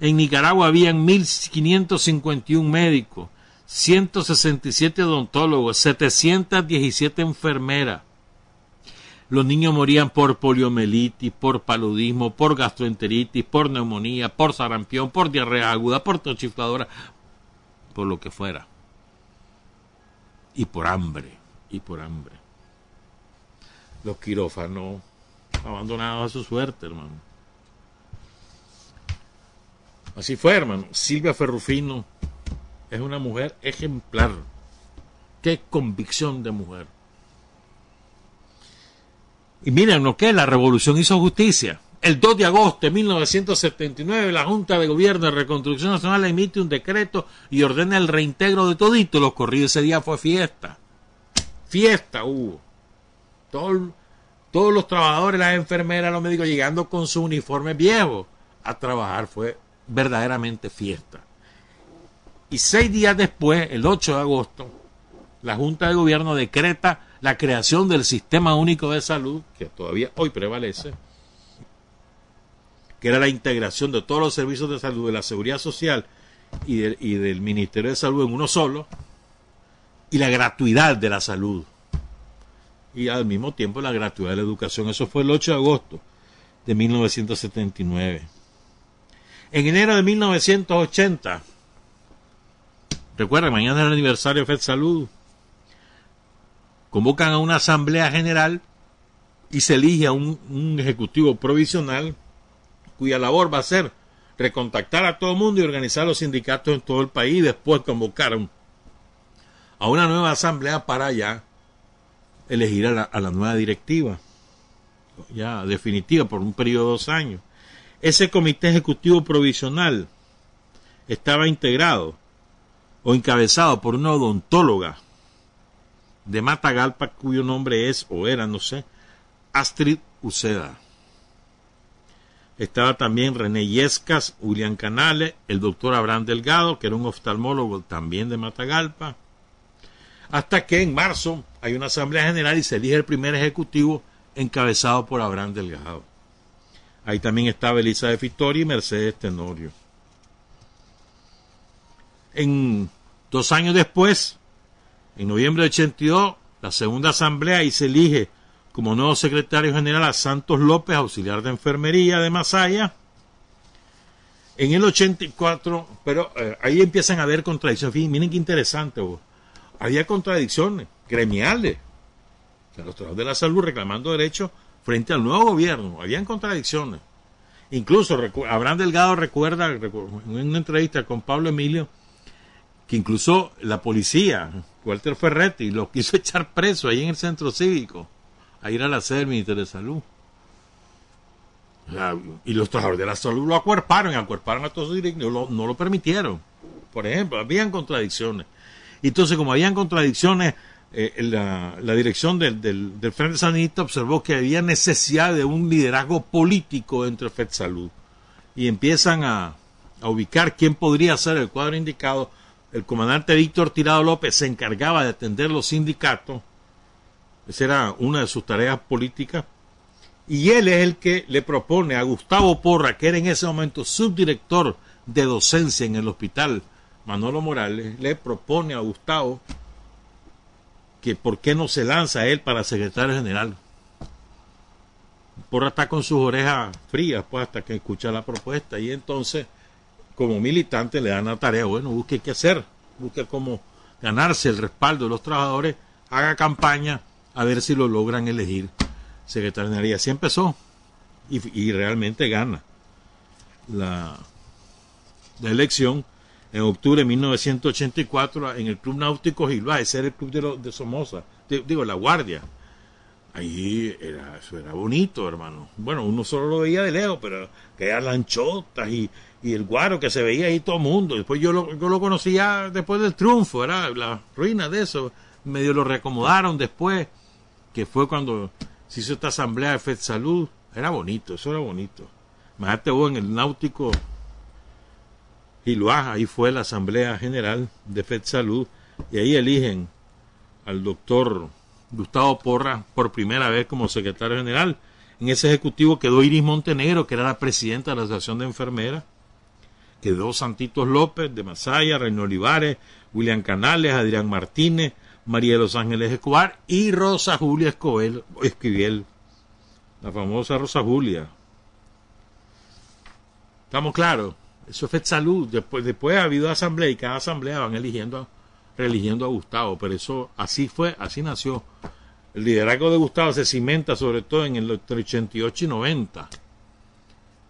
En Nicaragua habían 1.551 médicos, 167 odontólogos, 717 enfermeras. Los niños morían por poliomielitis, por paludismo, por gastroenteritis, por neumonía, por sarampión, por diarrea aguda, por tochifladora, por lo que fuera. Y por hambre, y por hambre. Los quirófanos abandonados a su suerte, hermano. Así fue, hermano. Silvia Ferrufino es una mujer ejemplar. Qué convicción de mujer. Y miren lo que la revolución hizo justicia. El 2 de agosto de 1979, la Junta de Gobierno de Reconstrucción Nacional emite un decreto y ordena el reintegro de todito. Los corridos ese día fue fiesta. Fiesta hubo. Todo, todos los trabajadores, las enfermeras, los médicos llegando con su uniforme viejo a trabajar. Fue verdaderamente fiesta. Y seis días después, el 8 de agosto, la Junta de Gobierno decreta la creación del Sistema Único de Salud, que todavía hoy prevalece, que era la integración de todos los servicios de salud de la Seguridad Social y, del Ministerio de Salud en uno solo, y la gratuidad de la salud y al mismo tiempo la gratuidad de la educación. Eso fue el 8 de agosto de 1979. En enero de 1980, recuerden, mañana es el aniversario de FED Salud, convocan a una asamblea general y se elige a un, ejecutivo provisional cuya labor va a ser recontactar a todo el mundo y organizar los sindicatos en todo el país y después convocaron a una nueva asamblea para allá elegir a la, a la nueva directiva, ya definitiva, por un periodo de dos años. Ese comité ejecutivo provisional estaba integrado o encabezado por una odontóloga de Matagalpa cuyo nombre es o era, no sé, Astrid Uceda. Estaba también René Yescas, William Canales, el doctor Abraham Delgado, que era un oftalmólogo también de Matagalpa, hasta que en marzo hay una asamblea general y se elige el primer ejecutivo encabezado por Abraham Delgado. Ahí también estaba Elizabeth Victoria y Mercedes Tenorio. En dos años después, en noviembre de 82, la segunda asamblea y se elige como nuevo secretario general a Santos López, auxiliar de enfermería de Masaya. En el 84, pero eh, ahí empiezan a haber contradicciones. Miren qué interesante. Vos había contradicciones gremiales. los trabajadores de la salud reclamando derechos frente al nuevo gobierno. Habían contradicciones. Incluso Abraham Delgado recuerda en una entrevista con Pablo Emilio que incluso la policía, Walter Ferretti, lo quiso echar preso ahí en el centro cívico, a ir a la del Ministerio de Salud. y los trabajadores de la salud lo acuerparon, acuerparon a todos sus directivos, no lo permitieron. Por ejemplo, habían contradicciones. Entonces, como habían contradicciones, eh, la, dirección del, Frente Sandinista observó que había necesidad de un liderazgo político entre FED Salud y empiezan a, ubicar quién podría ser el cuadro indicado. El comandante Víctor Tirado López se encargaba de atender los sindicatos, esa era una de sus tareas políticas, y él es el que le propone a Gustavo Porra, que era en ese momento subdirector de docencia en el hospital Manolo Morales le propone a Gustavo que por qué no se lanza él para secretario general. Porra está con sus orejas frías, pues hasta que escucha la propuesta. Y entonces, como militante, le dan la tarea, bueno, busque qué hacer, busque cómo ganarse el respaldo de los trabajadores, haga campaña a ver si lo logran elegir secretaria. Así empezó y, y realmente gana la, la elección en octubre de 1984 en el Club Náutico Gilbá, ese era el club de, de Somoza, digo, La Guardia. Ahí era, eso era bonito, hermano. Bueno, uno solo lo veía de lejos, pero que eran lanchotas y, y el guaro que se veía ahí todo el mundo. Después yo lo, yo lo conocía después del triunfo, era la ruina de eso. Medio lo reacomodaron después, que fue cuando se hizo esta asamblea de FED Salud. Era bonito, eso era bonito. Imagínate vos en el náutico Giluá, ahí fue la Asamblea General de FED Salud, y ahí eligen al doctor Gustavo Porra por primera vez como secretario general. En ese ejecutivo quedó Iris Montenegro, que era la presidenta de la Asociación de Enfermeras, quedó Santitos López de Masaya, Reino Olivares, William Canales, Adrián Martínez, María de los Ángeles Escobar y Rosa Julia Escobar, Esquivel, la famosa Rosa Julia. ¿Estamos claros? Eso fue salud. Después, después ha habido asamblea y cada asamblea van eligiendo, reeligiendo a Gustavo. Pero eso así fue, así nació. El liderazgo de Gustavo se cimenta sobre todo en el 88 y 90.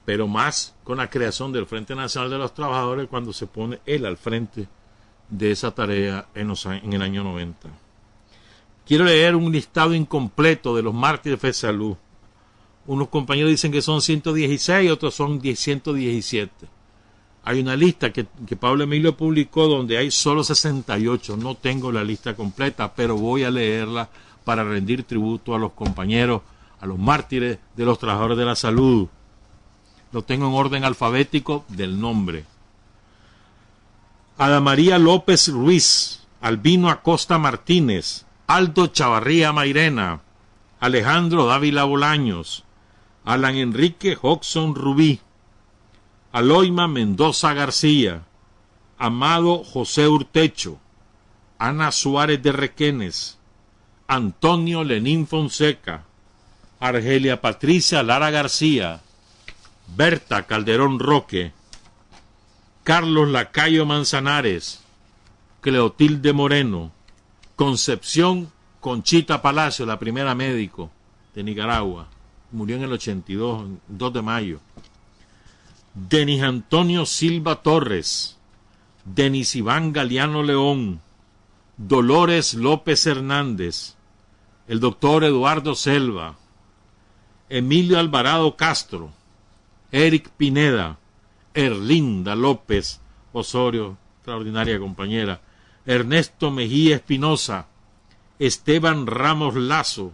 Pero más con la creación del Frente Nacional de los Trabajadores cuando se pone él al frente de esa tarea en, en el año 90. Quiero leer un listado incompleto de los mártires de salud. Unos compañeros dicen que son 116, otros son 117 hay una lista que, Pablo Emilio publicó donde hay solo 68. No tengo la lista completa, pero voy a leerla para rendir tributo a los compañeros, a los mártires de los trabajadores de la salud. Lo tengo en orden alfabético del nombre. Ada María López Ruiz, Albino Acosta Martínez, Aldo Chavarría Mairena, Alejandro Dávila Bolaños, Alan Enrique Hodgson Rubí, Aloima Mendoza García, Amado José Urtecho, Ana Suárez de Requenes, Antonio Lenín Fonseca, Argelia Patricia Lara García, Berta Calderón Roque, Carlos Lacayo Manzanares, Cleotilde Moreno, Concepción Conchita Palacio, la primera médico de Nicaragua, murió en el 82, 2 de mayo. Denis Antonio Silva Torres, Denis Iván Galeano León, Dolores López Hernández, el doctor Eduardo Selva, Emilio Alvarado Castro, Eric Pineda, Erlinda López Osorio, extraordinaria compañera, Ernesto Mejía Espinosa, Esteban Ramos Lazo,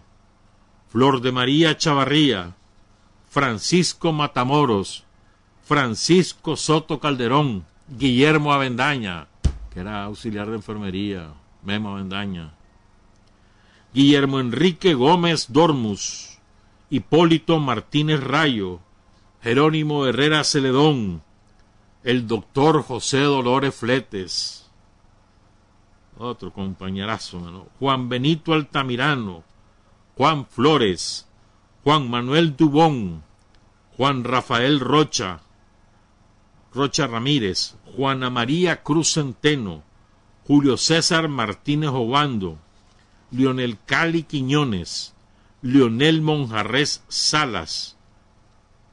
Flor de María Chavarría, Francisco Matamoros, Francisco Soto Calderón, Guillermo Avendaña, que era auxiliar de enfermería, Memo Avendaña, Guillermo Enrique Gómez Dormus, Hipólito Martínez Rayo, Jerónimo Herrera Celedón, el doctor José Dolores Fletes, otro compañerazo, Juan Benito Altamirano, Juan Flores, Juan Manuel Dubón, Juan Rafael Rocha, Rocha Ramírez, Juana María Cruz Centeno, Julio César Martínez Obando, Lionel Cali Quiñones, Lionel Monjarres Salas,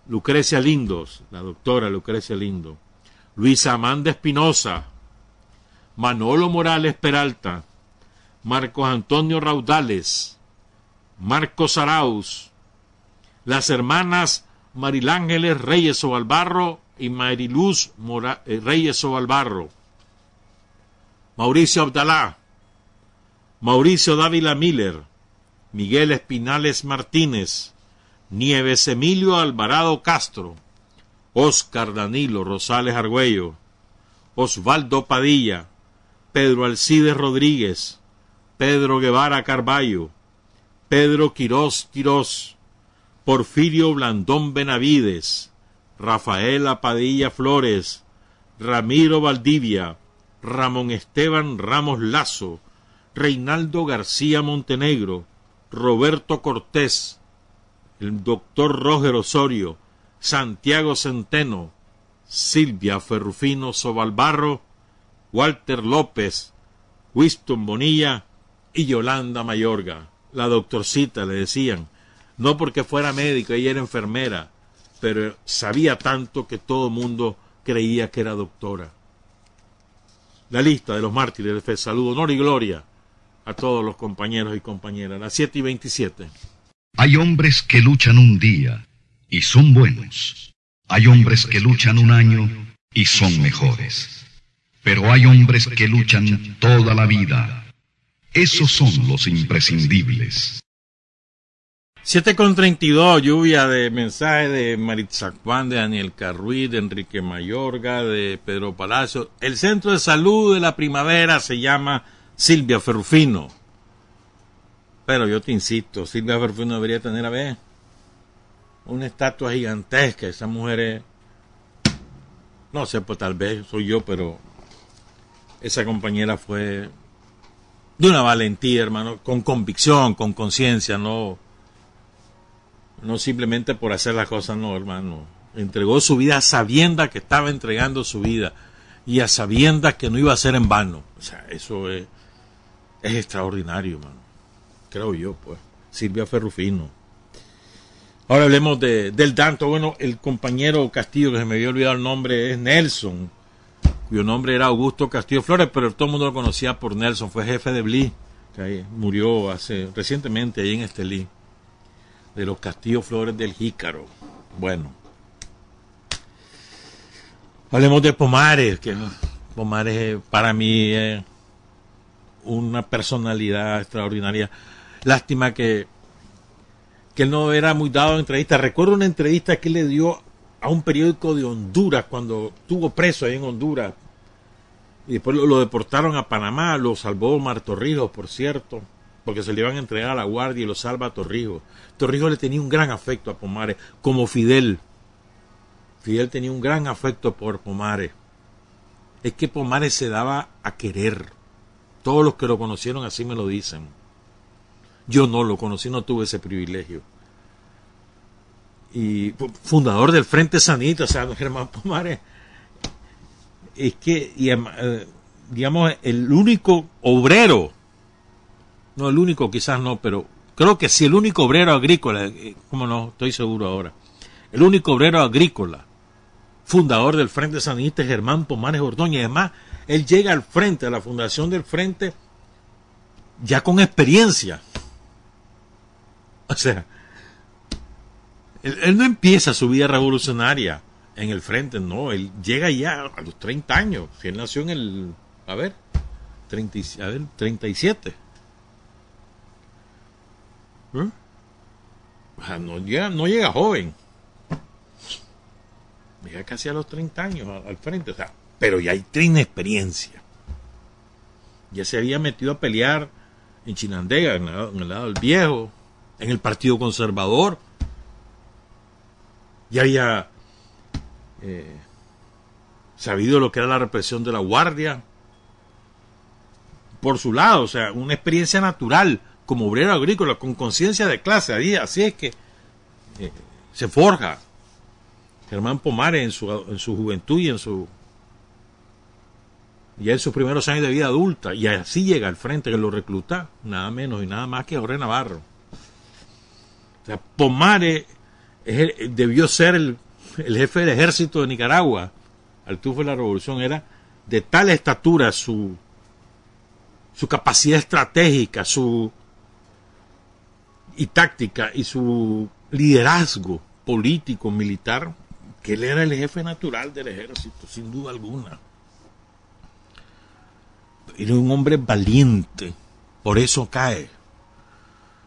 Lucrecia Lindos, la doctora Lucrecia Lindo, Luisa Amanda Espinosa, Manolo Morales Peralta, Marcos Antonio Raudales, Marcos Arauz, las hermanas Marilángeles Reyes Ovalbarro y Mariluz eh, Reyes Ovalbarro, Mauricio Abdalá, Mauricio Dávila Miller, Miguel Espinales Martínez, Nieves Emilio Alvarado Castro, Oscar Danilo Rosales Argüello, Osvaldo Padilla, Pedro Alcides Rodríguez, Pedro Guevara Carballo, Pedro Quirós Quirós, Porfirio Blandón Benavides, Rafaela Padilla Flores, Ramiro Valdivia, Ramón Esteban Ramos Lazo, Reinaldo García Montenegro, Roberto Cortés, el doctor Roger Osorio, Santiago Centeno, Silvia Ferrufino Sobalbarro, Walter López, Winston Bonilla y Yolanda Mayorga. La doctorcita le decían, no porque fuera médico, ella era enfermera, pero sabía tanto que todo el mundo creía que era doctora. La lista de los mártires de fe. Saludo, honor y gloria a todos los compañeros y compañeras. Las 7 y 27. Hay hombres que luchan un día y son buenos. Hay hombres que luchan un año y son mejores. Pero hay hombres que luchan toda la vida. Esos son los imprescindibles. 7 con 32, lluvia de mensajes de Maritza Juan, de Daniel Carruí, de Enrique Mayorga, de Pedro Palacio. El centro de salud de la primavera se llama Silvia Ferrufino. Pero yo te insisto, Silvia Ferrufino debería tener, a ver, una estatua gigantesca. Esa mujer es... No sé, pues tal vez soy yo, pero esa compañera fue de una valentía, hermano, con convicción, con conciencia, no no simplemente por hacer las cosas, no, hermano. Entregó su vida a sabiendas que estaba entregando su vida y a sabiendas que no iba a ser en vano. O sea, eso es, es extraordinario, hermano. Creo yo, pues. Silvia Ferrufino. Ahora hablemos de, del Danto. Bueno, el compañero Castillo, que se me había olvidado el nombre, es Nelson, cuyo nombre era Augusto Castillo Flores, pero todo el mundo lo conocía por Nelson. Fue jefe de Bli, que murió hace recientemente ahí en Estelí de los Castillos Flores del Jícaro. Bueno. Hablemos de Pomares, que Pomares para mí es una personalidad extraordinaria. Lástima que, que él no era muy dado a entrevistas. Recuerdo una entrevista que le dio a un periódico de Honduras cuando estuvo preso ahí en Honduras. Y después lo, deportaron a Panamá, lo salvó Martorrijos, por cierto porque se le iban a entregar a la guardia y lo salva a Torrijos. Torrijos le tenía un gran afecto a Pomares, como Fidel. Fidel tenía un gran afecto por Pomares. Es que Pomares se daba a querer. Todos los que lo conocieron así me lo dicen. Yo no lo conocí, no tuve ese privilegio. Y fundador del Frente Sanito, o sea, Germán Pomares, es que, eh, digamos, el único obrero no, el único quizás no, pero creo que sí, el único obrero agrícola, eh, como no, estoy seguro ahora, el único obrero agrícola, fundador del Frente Sanista Germán Pomares Ordóñez. Además, él llega al frente, a la fundación del Frente, ya con experiencia. O sea, él, no empieza su vida revolucionaria en el Frente, no, él llega ya a los 30 años. Si él nació en el, a ver, 30, a ver 37. ¿Eh? no, llega, no llega joven. Llega casi a los 30 años al frente, o sea, pero ya tiene experiencia. Ya se había metido a pelear en Chinandega, en, el lado del viejo, en el Partido Conservador. Ya había eh, sabido lo que era la represión de la Guardia. Por su lado, o sea, una experiencia natural como obrero agrícola, con conciencia de clase. Ahí, así es que eh, se forja Germán Pomares en su, en su juventud y en su ya en sus primeros años de vida adulta, y así llega al frente que lo recluta, nada menos y nada más que Jorge Navarro. O sea, Pomares debió ser el, jefe del ejército de Nicaragua al tufo de la revolución, era de tal estatura su, su capacidad estratégica, su y táctica y su liderazgo político, militar, que él era el jefe natural del ejército, sin duda alguna. Era un hombre valiente, por eso cae.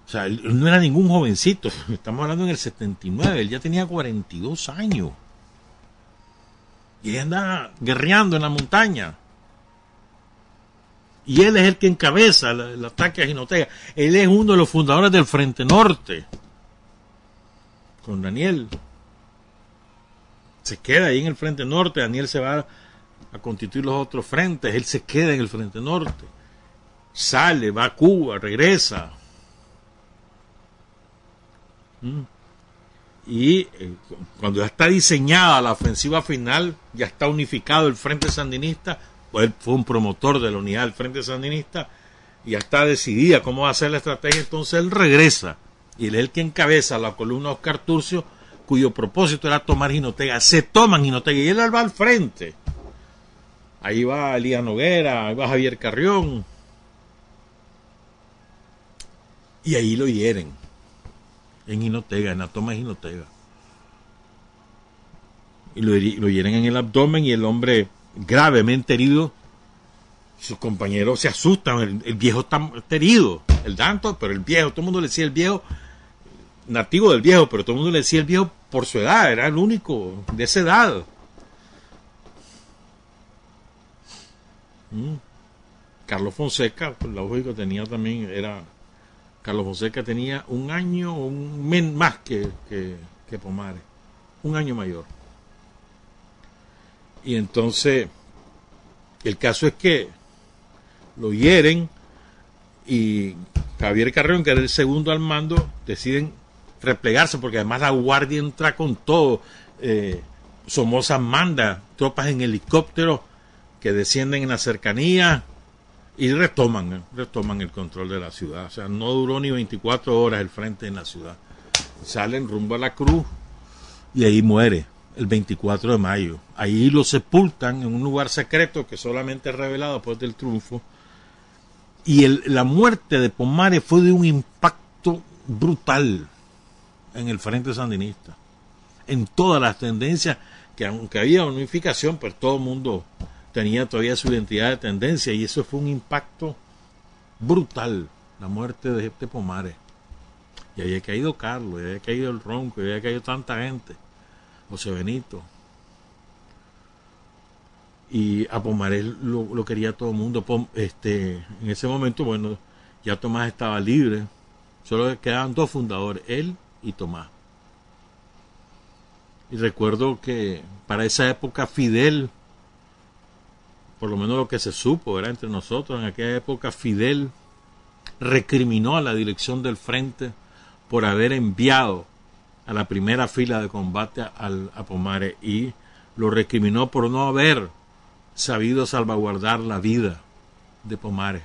O sea, él no era ningún jovencito, estamos hablando en el 79, él ya tenía 42 años. Y anda guerreando en la montaña. Y él es el que encabeza el, ataque a Jinotega. Él es uno de los fundadores del Frente Norte. Con Daniel. Se queda ahí en el Frente Norte. Daniel se va a constituir los otros frentes. Él se queda en el Frente Norte. Sale, va a Cuba, regresa. Y eh, cuando ya está diseñada la ofensiva final, ya está unificado el Frente Sandinista, pues él fue un promotor de la unidad del Frente Sandinista, ya está decidida cómo va a ser la estrategia, entonces él regresa, y él es el que encabeza la columna Oscar Turcio, cuyo propósito era tomar Jinotega. Se toman Jinotega y él va al frente. Ahí va Elías Noguera, ahí va Javier Carrión. Y ahí lo hieren. En Jinotega, en la toma de Jinotega. Y lo, lo hieren en el abdomen y el hombre gravemente herido. Sus compañeros se asustan. El, viejo está, herido. El tanto, pero el viejo, todo el mundo le decía el viejo nativo del viejo, pero todo el mundo le decía el viejo por su edad, era el único de esa edad. Mm. Carlos Fonseca, pues, lógico, tenía también, era, Carlos Fonseca tenía un año, un men más que, que, que Pomares, un año mayor. Y entonces, el caso es que lo hieren y Javier Carrión, que era el segundo al mando, deciden replegarse, porque además la guardia entra con todo. Eh, Somoza manda tropas en helicóptero que descienden en la cercanía y retoman, eh, retoman el control de la ciudad. O sea, no duró ni 24 horas el frente en la ciudad. Salen rumbo a la cruz y ahí muere el 24 de mayo. Ahí lo sepultan en un lugar secreto que solamente es revelado después del triunfo. Y el, la muerte de Pomares fue de un impacto brutal en el Frente Sandinista, en todas las tendencias, que aunque había unificación, pues todo el mundo tenía todavía su identidad de tendencia y eso fue un impacto brutal, la muerte de este Pomares. Y había caído Carlos, y había caído el Ronco, y había caído tanta gente, José Benito. Y a Pomares lo, lo quería todo el mundo. Este, en ese momento, bueno, ya Tomás estaba libre, solo quedaban dos fundadores, él y Tomás. Y recuerdo que para esa época Fidel, por lo menos lo que se supo era entre nosotros, en aquella época Fidel recriminó a la dirección del frente por haber enviado a la primera fila de combate al, a Pomares y lo recriminó por no haber sabido salvaguardar la vida de Pomares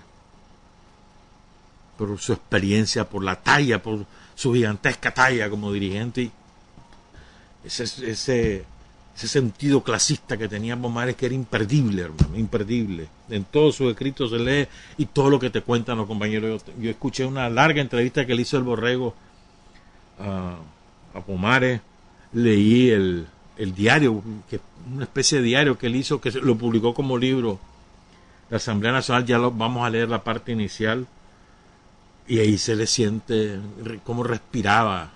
por su experiencia, por la talla, por su gigantesca talla como dirigente. Ese, ese sentido clasista que tenía Pomares que era imperdible, hermano, imperdible. En todos sus escritos se lee y todo lo que te cuentan los compañeros. Yo, escuché una larga entrevista que le hizo el Borrego a, Pomares, leí el, el diario, que una especie de diario que él hizo, que lo publicó como libro. La Asamblea Nacional, ya lo, vamos a leer la parte inicial y ahí se le siente cómo respiraba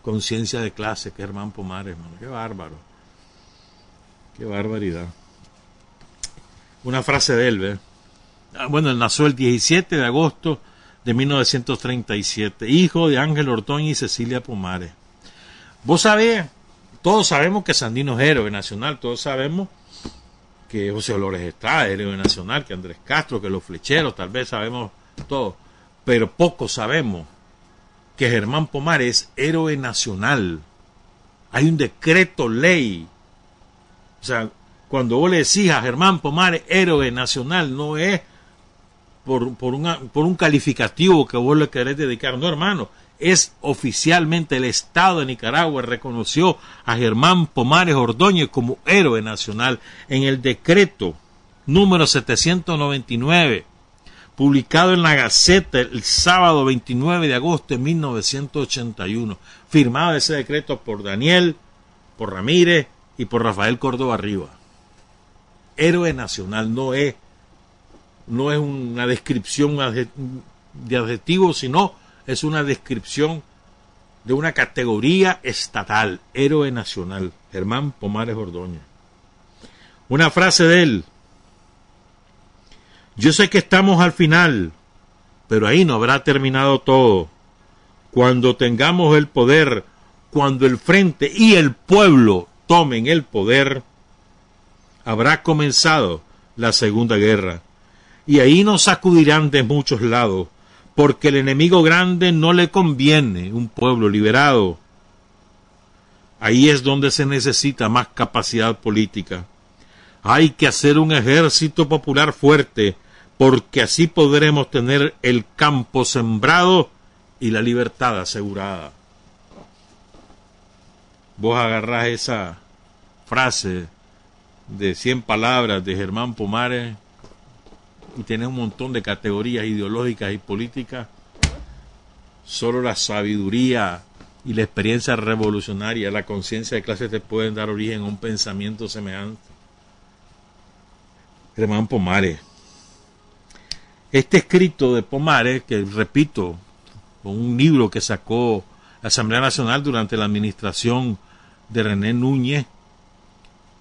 conciencia de clase, que Germán Pomares, hermano. Qué bárbaro. Qué barbaridad. Una frase de él, ¿ves? Ah, bueno, él nació el 17 de agosto de 1937, hijo de Ángel Ortoña y Cecilia Pomares. Vos sabés, todos sabemos que Sandino es héroe nacional, todos sabemos que José Dolores Estrada es héroe nacional, que Andrés Castro, que los flecheros, tal vez sabemos todo pero poco sabemos que Germán Pomares es héroe nacional. Hay un decreto ley. O sea, cuando vos le decís a Germán Pomares héroe nacional, no es por, por, por un calificativo que vos le querés dedicar, no hermano, es oficialmente el Estado de Nicaragua reconoció a Germán Pomares Ordóñez como héroe nacional en el decreto número 799 publicado en la Gaceta el sábado 29 de agosto de 1981, firmado ese decreto por Daniel, por Ramírez y por Rafael Córdoba Arriba. Héroe nacional no es, no es una descripción de adjetivos, sino es una descripción de una categoría estatal, héroe nacional, Germán Pomares Ordóñez. Una frase de él, yo sé que estamos al final, pero ahí no habrá terminado todo. Cuando tengamos el poder, cuando el frente y el pueblo tomen el poder, habrá comenzado la Segunda Guerra. Y ahí nos sacudirán de muchos lados, porque el enemigo grande no le conviene un pueblo liberado. Ahí es donde se necesita más capacidad política. Hay que hacer un ejército popular fuerte, porque así podremos tener el campo sembrado y la libertad asegurada. Vos agarrás esa frase de 100 palabras de Germán Pomares y tenés un montón de categorías ideológicas y políticas. Solo la sabiduría y la experiencia revolucionaria, la conciencia de clase te pueden dar origen a un pensamiento semejante. Germán Pomares. Este escrito de Pomares, que repito, un libro que sacó la Asamblea Nacional durante la administración de René Núñez,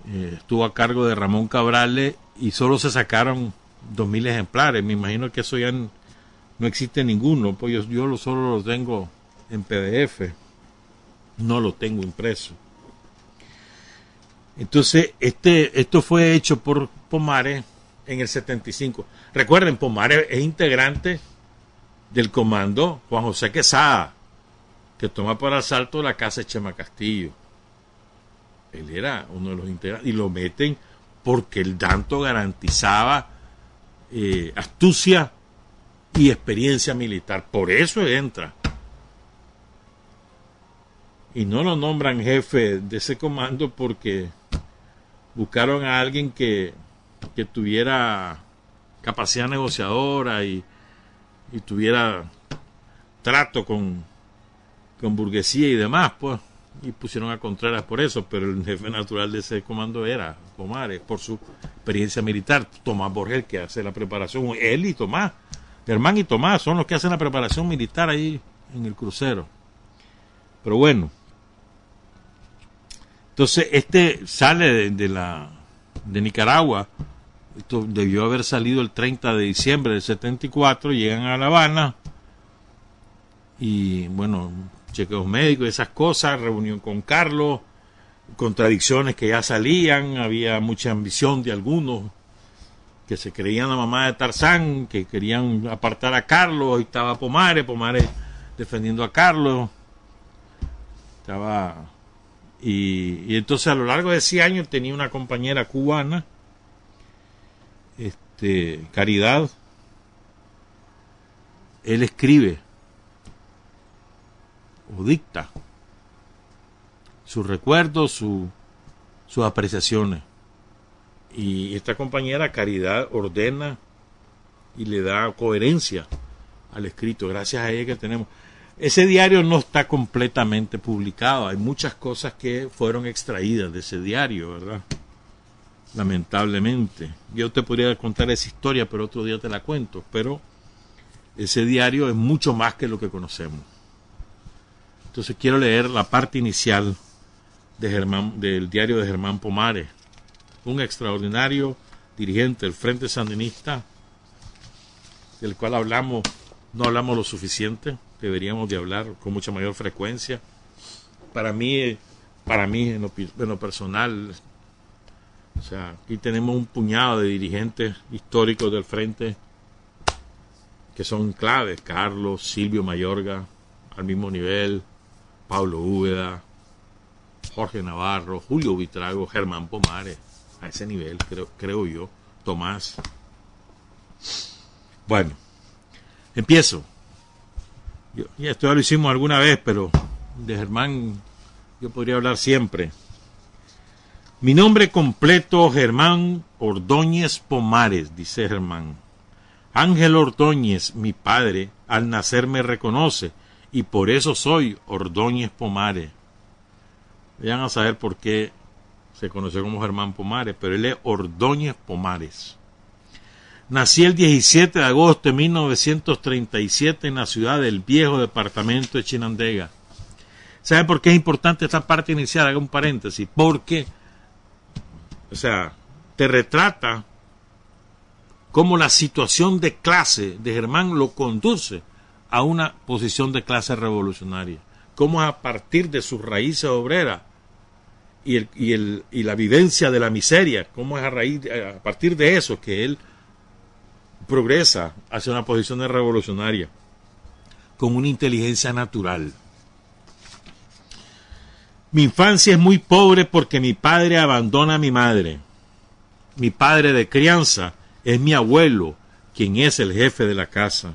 eh, estuvo a cargo de Ramón Cabrales y solo se sacaron dos mil ejemplares. Me imagino que eso ya no existe ninguno, pues yo, yo solo lo tengo en PDF, no lo tengo impreso. Entonces, este, esto fue hecho por Pomares en el 75. Recuerden, Pomares es integrante del comando Juan José Quesada, que toma por asalto la casa de Chema Castillo. Él era uno de los integrantes y lo meten porque el Danto garantizaba eh, astucia y experiencia militar. Por eso entra. Y no lo nombran jefe de ese comando porque buscaron a alguien que, que tuviera capacidad negociadora y, y tuviera trato con, con burguesía y demás, pues, y pusieron a Contreras por eso, pero el jefe natural de ese comando era Pomares, por su experiencia militar, Tomás Borges, que hace la preparación, él y Tomás, Germán y Tomás son los que hacen la preparación militar ahí en el crucero. Pero bueno, entonces este sale de la de Nicaragua, esto debió haber salido el 30 de diciembre del 74, llegan a La Habana y bueno, chequeos médicos, esas cosas, reunión con Carlos, contradicciones que ya salían, había mucha ambición de algunos que se creían la mamá de Tarzán, que querían apartar a Carlos, y estaba Pomares, Pomares defendiendo a Carlos, estaba y, entonces a lo largo de ese año tenía una compañera cubana, este, Caridad, él escribe o dicta sus recuerdos, sus apreciaciones. Y esta compañera Caridad ordena y le da coherencia al escrito. Gracias a ella que tenemos. Ese diario no está completamente publicado. Hay muchas cosas que fueron extraídas de ese diario, ¿verdad? Lamentablemente. Yo te podría contar esa historia, pero otro día te la cuento. Pero ese diario es mucho más que lo que conocemos. Entonces quiero leer la parte inicial del diario de Germán Pomares, un extraordinario dirigente del Frente Sandinista, del cual hablamos, no hablamos lo suficiente deberíamos de hablar con mucha mayor frecuencia. Para mí, para mí en lo, personal, o sea, aquí tenemos un puñado de dirigentes históricos del frente que son claves, Carlos, Silvio Mayorga, al mismo nivel, Pablo Úbeda, Jorge Navarro, Julio Vitrago, Germán Pomares, a ese nivel, creo, creo yo, Tomás. Bueno, empiezo y esto ya lo hicimos alguna vez, pero de Germán yo podría hablar siempre. Mi nombre completo, Germán Ordóñez Pomares, dice Germán. Ángel Ordóñez, mi padre, al nacer me reconoce, y por eso soy Ordóñez Pomares. Vayan a saber por qué se conoció como Germán Pomares, pero él es Ordóñez Pomares. Nací el 17 de agosto de 1937 en la ciudad del viejo departamento de Chinandega. ¿Saben por qué es importante esta parte inicial? Haga un paréntesis. Porque, o sea, te retrata cómo la situación de clase de Germán lo conduce a una posición de clase revolucionaria. Cómo a partir de sus raíces obreras y, el, y, el, y la vivencia de la miseria, cómo es a, raíz, a partir de eso que él progresa hacia una posición de revolucionaria con una inteligencia natural. Mi infancia es muy pobre porque mi padre abandona a mi madre. Mi padre de crianza es mi abuelo, quien es el jefe de la casa.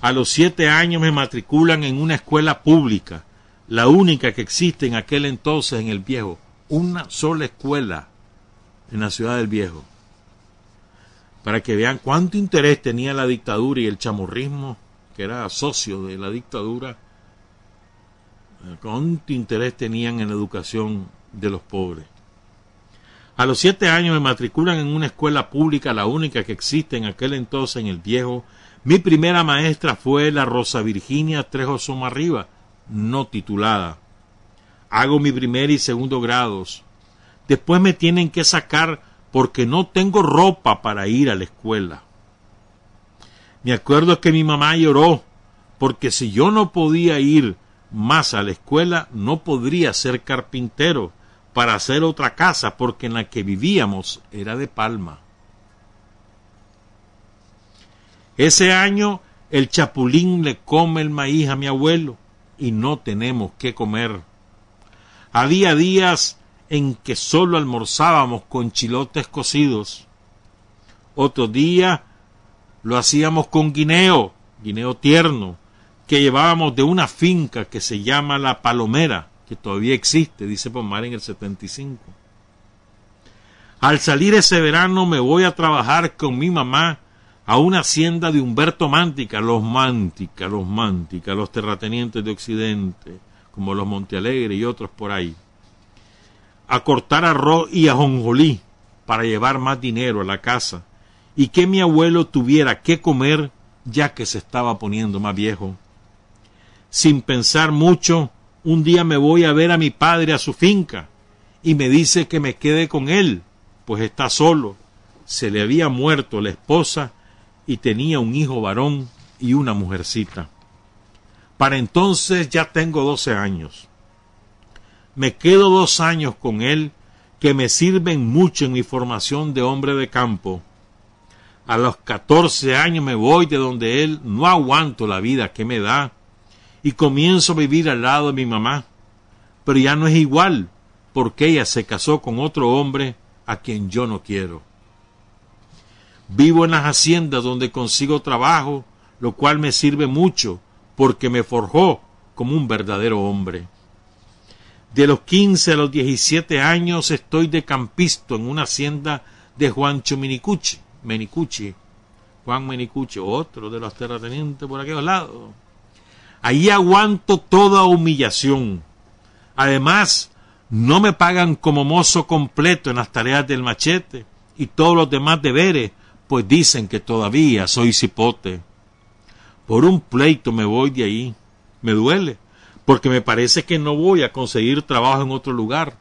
A los siete años me matriculan en una escuela pública, la única que existe en aquel entonces en el viejo. Una sola escuela en la ciudad del viejo. Para que vean cuánto interés tenía la dictadura y el chamorrismo, que era socio de la dictadura, cuánto interés tenían en la educación de los pobres. A los siete años me matriculan en una escuela pública, la única que existe en aquel entonces en el viejo. Mi primera maestra fue la Rosa Virginia Trejo Arriba, no titulada. Hago mi primer y segundo grados. Después me tienen que sacar porque no tengo ropa para ir a la escuela. Me acuerdo que mi mamá lloró porque si yo no podía ir más a la escuela no podría ser carpintero para hacer otra casa porque en la que vivíamos era de palma. Ese año el chapulín le come el maíz a mi abuelo y no tenemos qué comer. Había días en que solo almorzábamos con chilotes cocidos. Otro día lo hacíamos con guineo, guineo tierno, que llevábamos de una finca que se llama La Palomera, que todavía existe, dice Pomar en el 75. Al salir ese verano me voy a trabajar con mi mamá a una hacienda de Humberto Mántica, los Mántica, los Mántica, los terratenientes de Occidente, como los Montealegre y otros por ahí, a cortar arroz y ajonjolí para llevar más dinero a la casa y que mi abuelo tuviera que comer ya que se estaba poniendo más viejo. Sin pensar mucho, un día me voy a ver a mi padre a su finca y me dice que me quede con él, pues está solo. Se le había muerto la esposa y tenía un hijo varón y una mujercita. Para entonces ya tengo doce años. Me quedo dos años con él que me sirven mucho en mi formación de hombre de campo. A los catorce años me voy de donde él, no aguanto la vida que me da y comienzo a vivir al lado de mi mamá. Pero ya no es igual, porque ella se casó con otro hombre a quien yo no quiero. Vivo en las haciendas donde consigo trabajo, lo cual me sirve mucho, porque me forjó como un verdadero hombre. De los quince a los diecisiete años estoy de campisto en una hacienda de Juancho Menicucci, Menicucci, Juan Menicucci, otro de los terratenientes por aquellos lados. Ahí aguanto toda humillación. Además, no me pagan como mozo completo en las tareas del machete y todos los demás deberes, pues dicen que todavía soy cipote. Por un pleito me voy de ahí. Me duele, porque me parece que no voy a conseguir trabajo en otro lugar.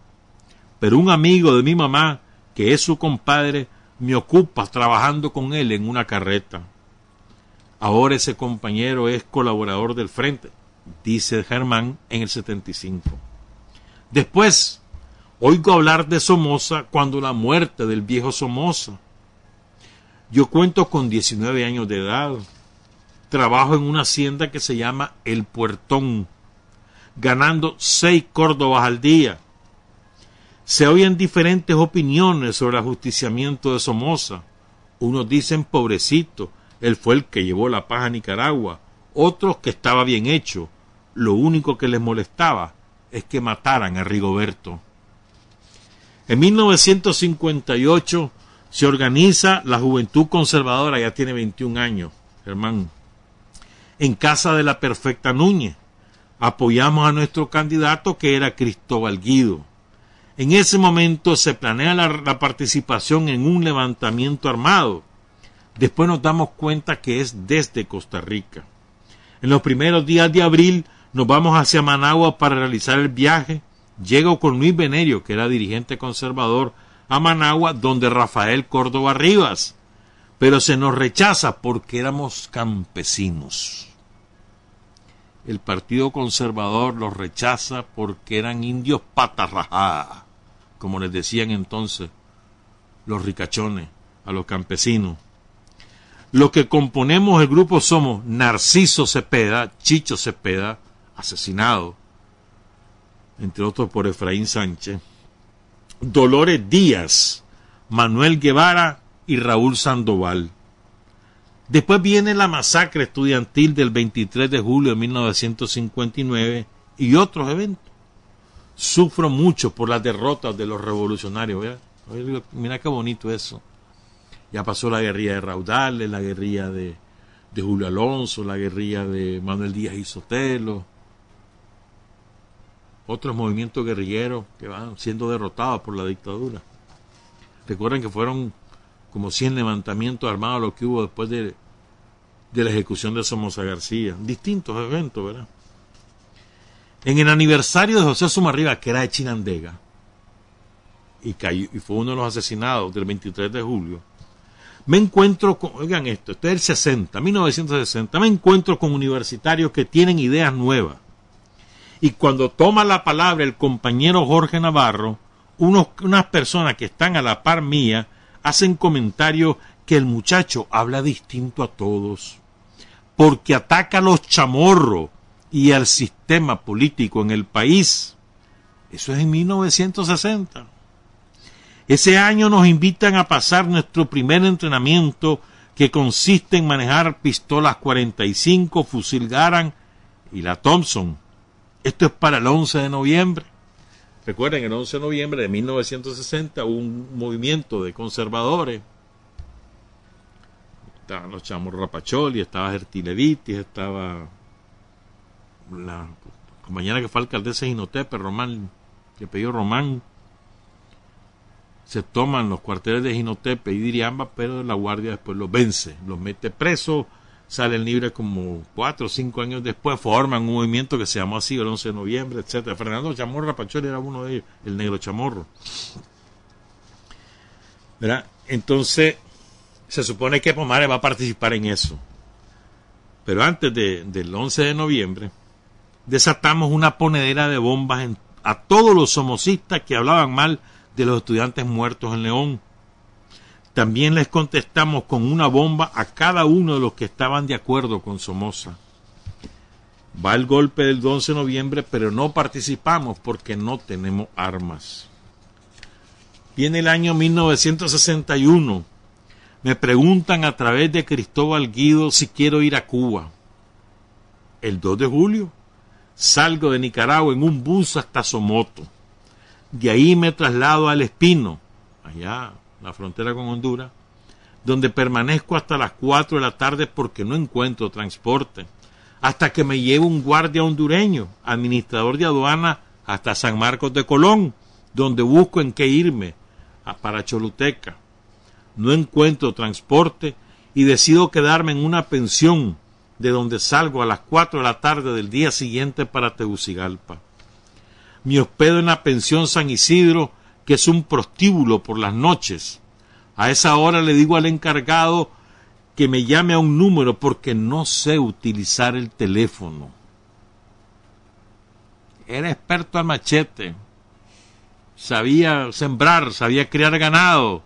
Pero un amigo de mi mamá, que es su compadre, me ocupa trabajando con él en una carreta. Ahora ese compañero es colaborador del frente, dice Germán en el 75. Después, oigo hablar de Somoza cuando la muerte del viejo Somoza. Yo cuento con 19 años de edad. Trabajo en una hacienda que se llama El Puertón, ganando seis córdobas al día. Se oyen diferentes opiniones sobre el ajusticiamiento de Somoza. Unos dicen pobrecito, él fue el que llevó la paz a Nicaragua. Otros que estaba bien hecho. Lo único que les molestaba es que mataran a Rigoberto. En 1958 se organiza la Juventud Conservadora, ya tiene 21 años, hermano, en casa de la Perfecta Núñez. Apoyamos a nuestro candidato que era Cristóbal Guido. En ese momento se planea la participación en un levantamiento armado Después nos damos cuenta que es desde Costa Rica. En los primeros días de abril nos vamos hacia Managua para realizar el viaje. Llego con Luis Venerio, que era dirigente conservador, a Managua, donde Rafael Córdoba Rivas. Pero se nos rechaza porque éramos campesinos. El Partido Conservador los rechaza porque eran indios patarrajá, como les decían entonces los ricachones a los campesinos. Los que componemos el grupo somos Narciso Cepeda, Chicho Cepeda, asesinado, entre otros por Efraín Sánchez, Dolores Díaz, Manuel Guevara y Raúl Sandoval. Después viene la masacre estudiantil del 23 de julio de 1959 y otros eventos. Sufro mucho por las derrotas de los revolucionarios. Mira qué bonito eso. Ya pasó la guerrilla de Raudales, la guerrilla de, de Julio Alonso, la guerrilla de Manuel Díaz y Sotelo, otros movimientos guerrilleros que van siendo derrotados por la dictadura. Recuerden que fueron como 100 levantamientos armados los que hubo después de, de la ejecución de Somoza García. Distintos eventos, ¿verdad? En el aniversario de José Sumarriba, que era de Chinandega, y, y fue uno de los asesinados del 23 de julio, me encuentro con, oigan esto, esto es el 60, 1960, me encuentro con universitarios que tienen ideas nuevas. Y cuando toma la palabra el compañero Jorge Navarro, unos, unas personas que están a la par mía hacen comentarios que el muchacho habla distinto a todos, porque ataca a los chamorros y al sistema político en el país. Eso es en 1960. Ese año nos invitan a pasar nuestro primer entrenamiento que consiste en manejar pistolas 45, fusil Garand y la Thompson. Esto es para el 11 de noviembre. Recuerden, el 11 de noviembre de 1960 hubo un movimiento de conservadores. Estaban los chamos Rapacholi, estaba Gertilevitis, estaba la compañera que fue alcaldesa de Ginotepe, Román, que pidió Román, se toman los cuarteles de Ginotepe y Diriamba, pero la guardia después los vence, los mete presos, salen libres como cuatro o cinco años después, forman un movimiento que se llamó así el 11 de noviembre, etcétera. Fernando Chamorro Pacholi era uno de ellos, el negro chamorro. ¿Verdad? Entonces, se supone que Pomare va a participar en eso. Pero antes del 11 de noviembre, desatamos una ponedera de bombas a todos los somocistas que hablaban mal de los estudiantes muertos en León. También les contestamos con una bomba a cada uno de los que estaban de acuerdo con Somoza. Va el golpe del 11 de noviembre, pero no participamos porque no tenemos armas. Viene el año 1961. Me preguntan a través de Cristóbal Guido si quiero ir a Cuba. El 2 de julio salgo de Nicaragua en un bus hasta Somoto. De ahí me traslado al Espino, allá, la frontera con Honduras, donde permanezco hasta las 4 de la tarde porque no encuentro transporte, hasta que me lleve un guardia hondureño, administrador de aduana, hasta San Marcos de Colón, donde busco en qué irme, para Choluteca. No encuentro transporte y decido quedarme en una pensión de donde salgo a las 4 de la tarde del día siguiente para Tegucigalpa me hospedo en la pensión San Isidro, que es un prostíbulo por las noches. A esa hora le digo al encargado que me llame a un número porque no sé utilizar el teléfono. Era experto al machete. Sabía sembrar, sabía criar ganado.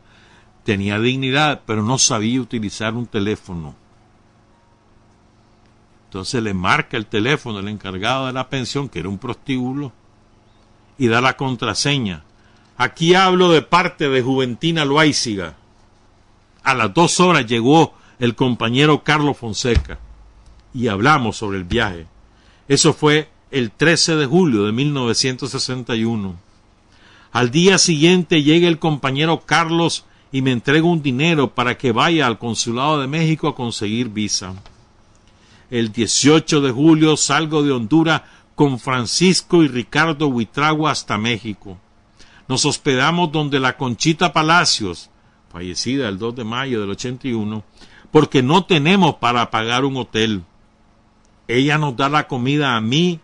Tenía dignidad, pero no sabía utilizar un teléfono. Entonces le marca el teléfono el encargado de la pensión, que era un prostíbulo, y da la contraseña. Aquí hablo de parte de Juventina Loaiziga. A las dos horas llegó el compañero Carlos Fonseca y hablamos sobre el viaje. Eso fue el 13 de julio de 1961. Al día siguiente llega el compañero Carlos y me entrega un dinero para que vaya al Consulado de México a conseguir visa. El 18 de julio salgo de Honduras con Francisco y Ricardo Huitragua hasta México. Nos hospedamos donde la Conchita Palacios, fallecida el 2 de mayo del 81, porque no tenemos para pagar un hotel. Ella nos da la comida a mí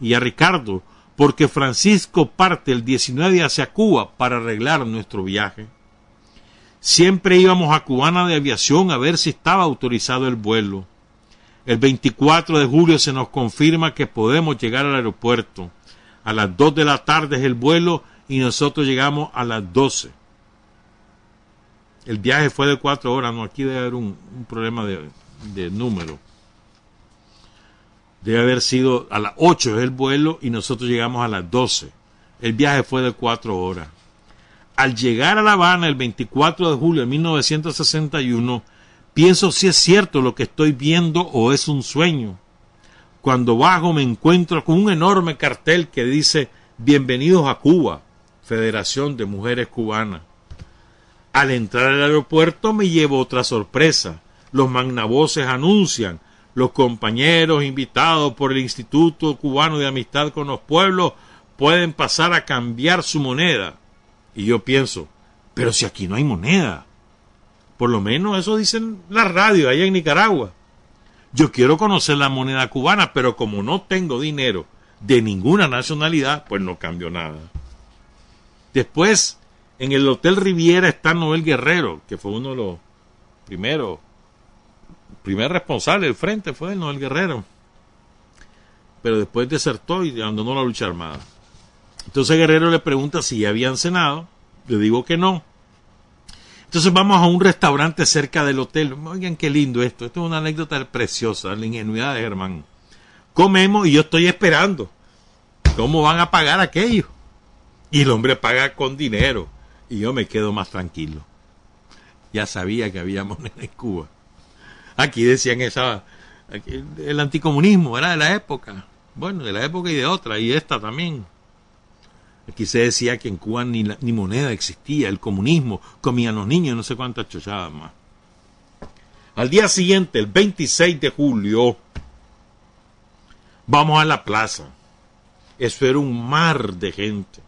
y a Ricardo, porque Francisco parte el 19 hacia Cuba para arreglar nuestro viaje. Siempre íbamos a Cubana de Aviación a ver si estaba autorizado el vuelo. El 24 de julio se nos confirma que podemos llegar al aeropuerto. A las 2 de la tarde es el vuelo y nosotros llegamos a las 12. El viaje fue de cuatro horas, no, aquí debe haber un, problema de, de número. Debe haber sido a las 8 es el vuelo y nosotros llegamos a las 12. El viaje fue de 4 horas. Al llegar a La Habana el 24 de julio de 1961, pienso si es cierto lo que estoy viendo o es un sueño. Cuando bajo me encuentro con un enorme cartel que dice Bienvenidos a Cuba, Federación de Mujeres Cubanas. Al entrar al aeropuerto me llevo otra sorpresa. Los magnavoces anuncian los compañeros invitados por el Instituto Cubano de Amistad con los Pueblos pueden pasar a cambiar su moneda. Y yo pienso, pero si aquí no hay moneda. Por lo menos eso dicen las radios allá en Nicaragua. Yo quiero conocer la moneda cubana, pero como no tengo dinero de ninguna nacionalidad, pues no cambio nada. Después, en el Hotel Riviera está Noel Guerrero, que fue uno de los primeros, primer responsable del frente fue Noel Guerrero. Pero después desertó y abandonó la lucha armada. Entonces Guerrero le pregunta si ya habían cenado. Le digo que no. Entonces vamos a un restaurante cerca del hotel. Oigan qué lindo esto. Esto es una anécdota preciosa, la ingenuidad de Germán. Comemos y yo estoy esperando. ¿Cómo van a pagar aquello? Y el hombre paga con dinero. Y yo me quedo más tranquilo. Ya sabía que había moneda en Cuba. Aquí decían esa. el anticomunismo era de la época. Bueno, de la época y de otra. Y esta también. Aquí se decía que en Cuba ni, ni moneda existía, el comunismo, comían los niños, no sé cuántas chochadas más. Al día siguiente, el 26 de julio, vamos a la plaza. Eso era un mar de gente.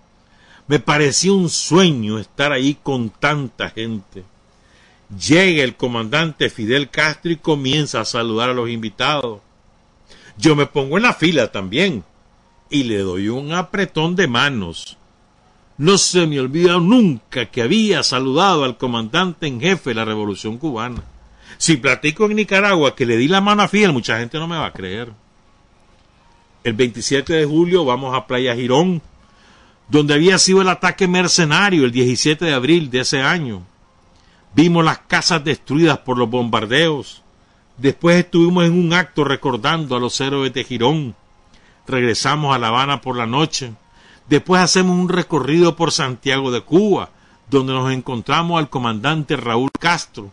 Me parecía un sueño estar ahí con tanta gente. Llega el comandante Fidel Castro y comienza a saludar a los invitados. Yo me pongo en la fila también y le doy un apretón de manos. No se me olvida nunca que había saludado al comandante en jefe de la Revolución Cubana. Si platico en Nicaragua que le di la mano a Fidel, mucha gente no me va a creer. El 27 de julio vamos a Playa Girón, donde había sido el ataque mercenario el 17 de abril de ese año. Vimos las casas destruidas por los bombardeos. Después estuvimos en un acto recordando a los héroes de Girón regresamos a La Habana por la noche. Después hacemos un recorrido por Santiago de Cuba, donde nos encontramos al comandante Raúl Castro.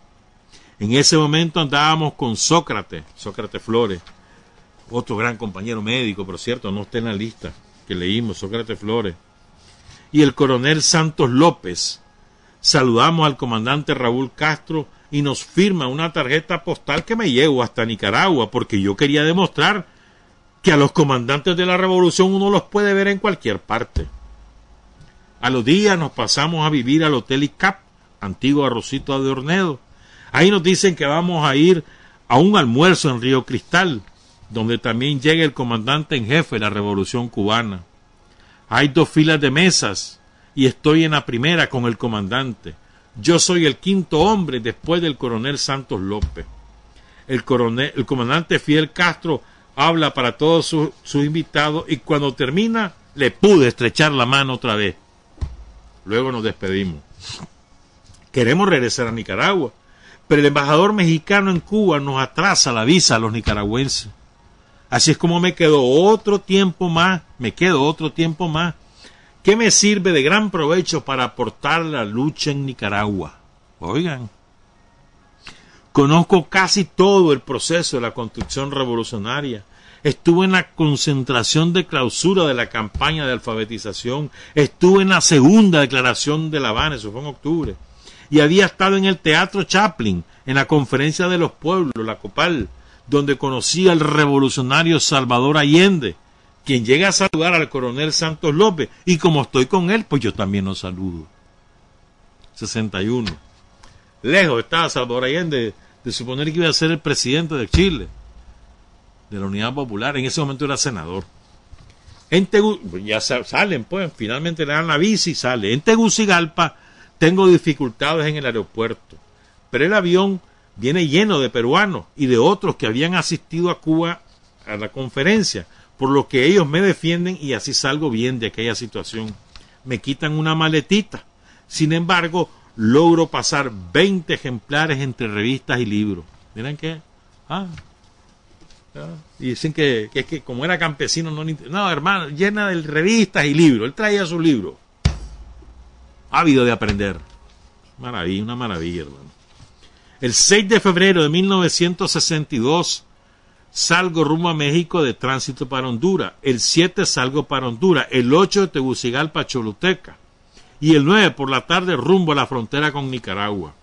En ese momento andábamos con Sócrates, Sócrates Flores, otro gran compañero médico, por cierto, no está en la lista que leímos, Sócrates Flores, y el coronel Santos López. Saludamos al comandante Raúl Castro y nos firma una tarjeta postal que me llevo hasta Nicaragua, porque yo quería demostrar que a los comandantes de la revolución uno los puede ver en cualquier parte. A los días nos pasamos a vivir al Hotel ICAP, antiguo Arrocito de Ornedo. Ahí nos dicen que vamos a ir a un almuerzo en Río Cristal, donde también llega el comandante en jefe de la revolución cubana. Hay dos filas de mesas y estoy en la primera con el comandante. Yo soy el quinto hombre después del coronel Santos López. El, coronel, el comandante Fidel Castro habla para todos sus invitados y cuando termina le pude estrechar la mano otra vez. Luego nos despedimos. Queremos regresar a Nicaragua, pero el embajador mexicano en Cuba nos atrasa la visa a los nicaragüenses. Así es como me quedo otro tiempo más, me quedo otro tiempo más, que me sirve de gran provecho para aportar la lucha en Nicaragua. Oigan, Conozco casi todo el proceso de la construcción revolucionaria. Estuve en la concentración de clausura de la campaña de alfabetización. Estuve en la segunda declaración de La Habana, eso fue en octubre. Y había estado en el Teatro Chaplin, en la Conferencia de los Pueblos, la COPAL, donde conocí al revolucionario Salvador Allende, quien llega a saludar al coronel Santos López. Y como estoy con él, pues yo también lo saludo. 61. Lejos estaba Salvador Allende de suponer que iba a ser el presidente de Chile, de la Unidad Popular, en ese momento era senador. En ya salen, pues, finalmente le dan la visa y sale. En Tegucigalpa tengo dificultades en el aeropuerto, pero el avión viene lleno de peruanos y de otros que habían asistido a Cuba a la conferencia, por lo que ellos me defienden y así salgo bien de aquella situación. Me quitan una maletita. Sin embargo, logro pasar 20 ejemplares entre revistas y libros. Miren qué. Ah. Y dicen que, que, que como era campesino, no, no, hermano, llena de revistas y libros. Él traía sus libros. Ávido de aprender. Maravilla, una maravilla, hermano. El 6 de febrero de 1962 salgo rumbo a México de tránsito para Honduras. El 7 salgo para Honduras. El 8 de Tegucigalpa, Choluteca. Y el 9 por la tarde rumbo a la frontera con Nicaragua.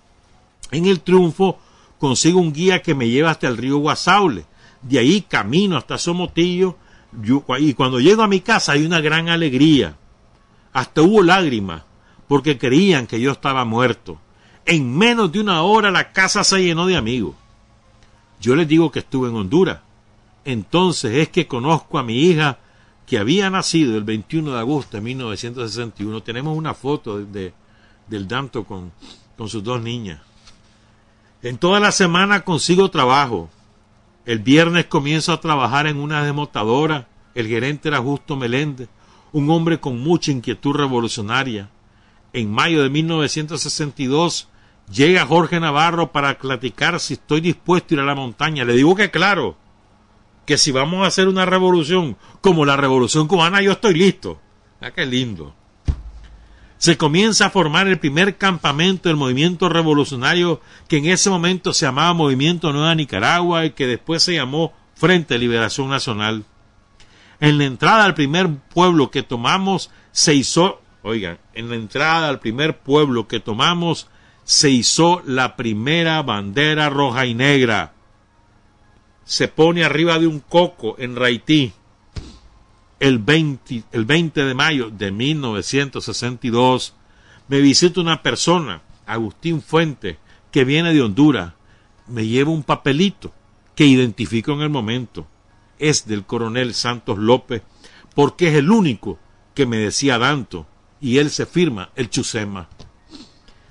En el triunfo consigo un guía que me lleva hasta el río Guasaule de ahí camino hasta Somotillo, y cuando llego a mi casa hay una gran alegría. Hasta hubo lágrimas, porque creían que yo estaba muerto. En menos de una hora la casa se llenó de amigos. Yo les digo que estuve en Honduras. Entonces es que conozco a mi hija que había nacido el 21 de agosto de 1961. Tenemos una foto de, del Danto con, con sus dos niñas. En toda la semana consigo trabajo. El viernes comienzo a trabajar en una desmotadora. El gerente era Justo Meléndez, un hombre con mucha inquietud revolucionaria. En mayo de 1962 llega Jorge Navarro para platicar si estoy dispuesto a ir a la montaña. Le digo que claro, que si vamos a hacer una revolución como la revolución cubana, yo estoy listo. Ah, qué lindo se comienza a formar el primer campamento del movimiento revolucionario que en ese momento se llamaba Movimiento Nueva Nicaragua y que después se llamó Frente de Liberación Nacional. En la entrada al primer pueblo que tomamos se hizo, oigan, en la entrada al primer pueblo que tomamos se hizo la primera bandera roja y negra. Se pone arriba de un coco en Raití el 20, el 20 de mayo de 1962, me visita una persona, Agustín Fuente, que viene de Honduras. Me lleva un papelito que identifico en el momento. Es del coronel Santos López, porque es el único que me decía tanto, y él se firma el Chusema.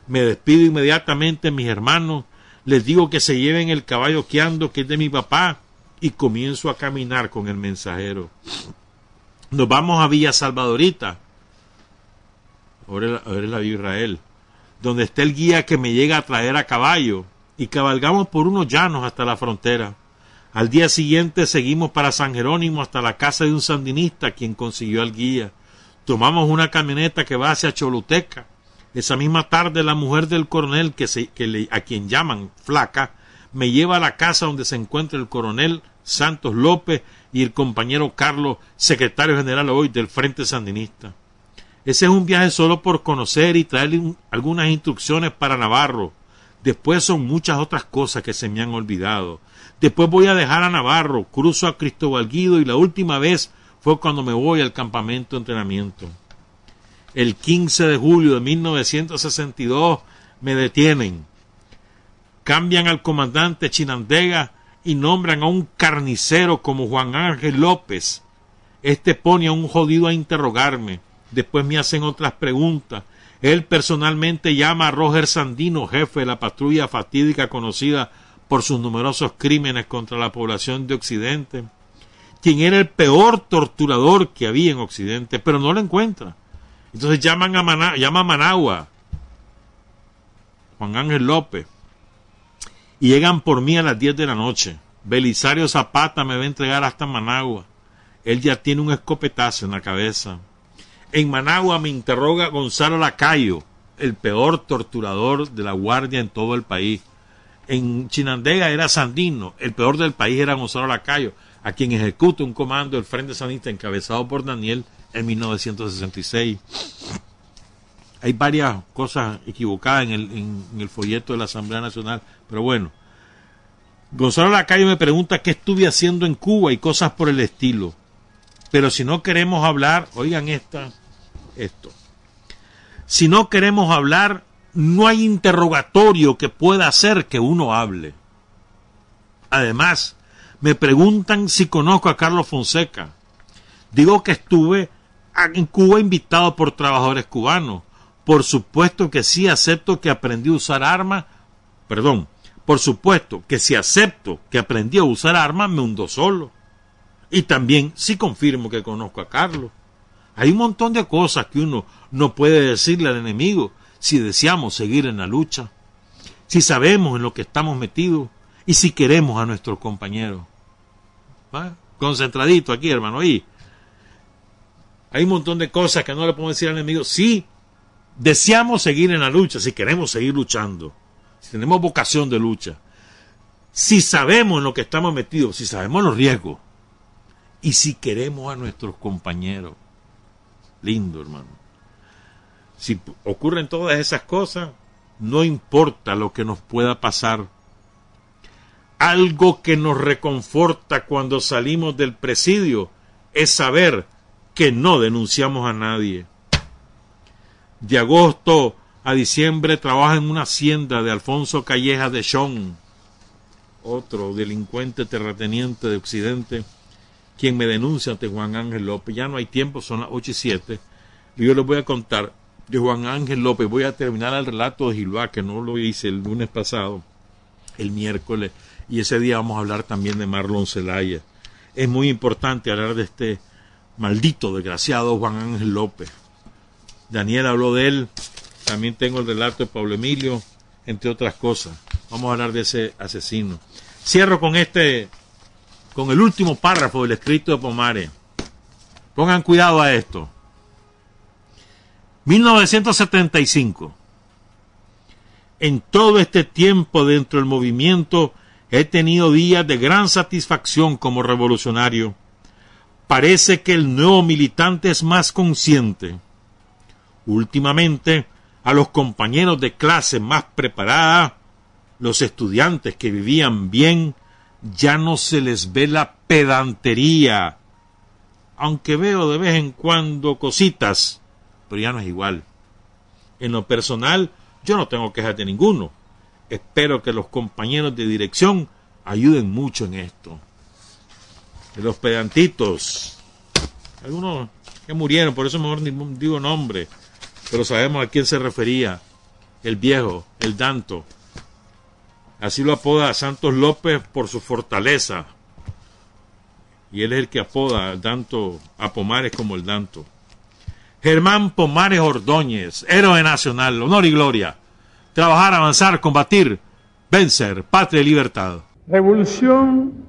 Me despido inmediatamente mis hermanos, les digo que se lleven el caballo que ando, que es de mi papá, y comienzo a caminar con el mensajero. Nos vamos a Villa Salvadorita. Ahora, es la Villa Israel. Donde está el guía que me llega a traer a caballo. Y cabalgamos por unos llanos hasta la frontera. Al día siguiente seguimos para San Jerónimo hasta la casa de un sandinista quien consiguió al guía. Tomamos una camioneta que va hacia Choluteca. Esa misma tarde la mujer del coronel que, se, que le, a quien llaman flaca me lleva a la casa donde se encuentra el coronel Santos López y el compañero Carlos, secretario general hoy del Frente Sandinista. Ese es un viaje solo por conocer y traer algunas instrucciones para Navarro. Después son muchas otras cosas que se me han olvidado. Después voy a dejar a Navarro, cruzo a Cristóbal Guido y la última vez fue cuando me voy al campamento de entrenamiento. El 15 de julio de 1962 me detienen. Cambian al comandante Chinandega y nombran a un carnicero como Juan Ángel López. Este pone a un jodido a interrogarme. Después me hacen otras preguntas. Él personalmente llama a Roger Sandino, jefe de la patrulla fatídica conocida por sus numerosos crímenes contra la población de Occidente, quien era el peor torturador que había en Occidente, pero no lo encuentra. Entonces llaman a llama a Managua, Juan Ángel López, y llegan por mí a las 10 de la noche. Belisario Zapata me va a entregar hasta Managua. Él ya tiene un escopetazo en la cabeza. En Managua me interroga Gonzalo Lacayo, el peor torturador de la guardia en todo el país. En Chinandega era Sandino, el peor del país era Gonzalo Lacayo, a quien ejecuta un comando del Frente Sanista encabezado por Daniel en 1966. Hay varias cosas equivocadas en el, folleto de la Asamblea Nacional, pero bueno, Gonzalo Lacayo me pregunta qué estuve haciendo en Cuba y cosas por el estilo. Pero si no queremos hablar, oigan esta, esto. Si no queremos hablar, no hay interrogatorio que pueda hacer que uno hable. Además, me preguntan si conozco a Carlos Fonseca. Digo que estuve en Cuba invitado por trabajadores cubanos. Por supuesto que sí acepto que aprendí a usar armas, perdón, por supuesto que si acepto que aprendí a usar armas, me hundo solo. Y también si confirmo que conozco a Carlos. Hay un montón de cosas que uno no puede decirle al enemigo si deseamos seguir en la lucha, si sabemos en lo que estamos metidos y si queremos a nuestros compañeros. concentradito aquí, hermano. Ahí. Hay un montón de cosas que no le podemos decir al enemigo. Sí, deseamos seguir en la lucha, si queremos seguir luchando, si tenemos vocación de lucha, si sabemos en lo que estamos metidos, si sabemos los riesgos, y si queremos a nuestros compañeros. Lindo, hermano. Si ocurren todas esas cosas, no importa lo que nos pueda pasar. Algo que nos reconforta cuando salimos del presidio es saber que no denunciamos a nadie. De agosto a diciembre trabaja en una hacienda de Alfonso Calleja de Chon, otro delincuente terrateniente de Occidente, quien me denuncia ante Juan Ángel López. Ya no hay tiempo, son las ocho y siete. Y yo les voy a contar de Juan Ángel López. Voy a terminar el relato de Gilbá, que no lo hice el lunes pasado, el miércoles, y ese día vamos a hablar también de Marlon Zelaya. Es muy importante hablar de este maldito, desgraciado Juan Ángel López. Daniel habló de él, también tengo el relato de Pablo Emilio, entre otras cosas. Vamos a hablar de ese asesino. Cierro con este, con el último párrafo del escrito de Pomares. Pongan cuidado a esto. 1975. En todo este tiempo dentro del movimiento he tenido días de gran satisfacción como revolucionario. Parece que el nuevo militante es más consciente. Últimamente, a los compañeros de clase más preparada, los estudiantes que vivían bien, ya no se les ve la pedantería, aunque veo de vez en cuando cositas pero ya no es igual. En lo personal, yo no tengo quejas de ninguno. Espero que los compañeros de dirección ayuden mucho en esto. Los pedantitos, algunos que murieron, por eso mejor ni digo nombre, pero sabemos a quién se refería. El viejo, el Danto. Así lo apoda Santos López por su fortaleza. Y él es el que apoda Danto, a Pomares como el Danto. Germán Pomares Ordóñez, héroe nacional, honor y gloria. Trabajar, avanzar, combatir, vencer, patria y libertad. Revolución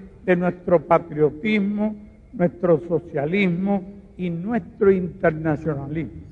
de nuestro patriotismo, nuestro socialismo y nuestro internacionalismo.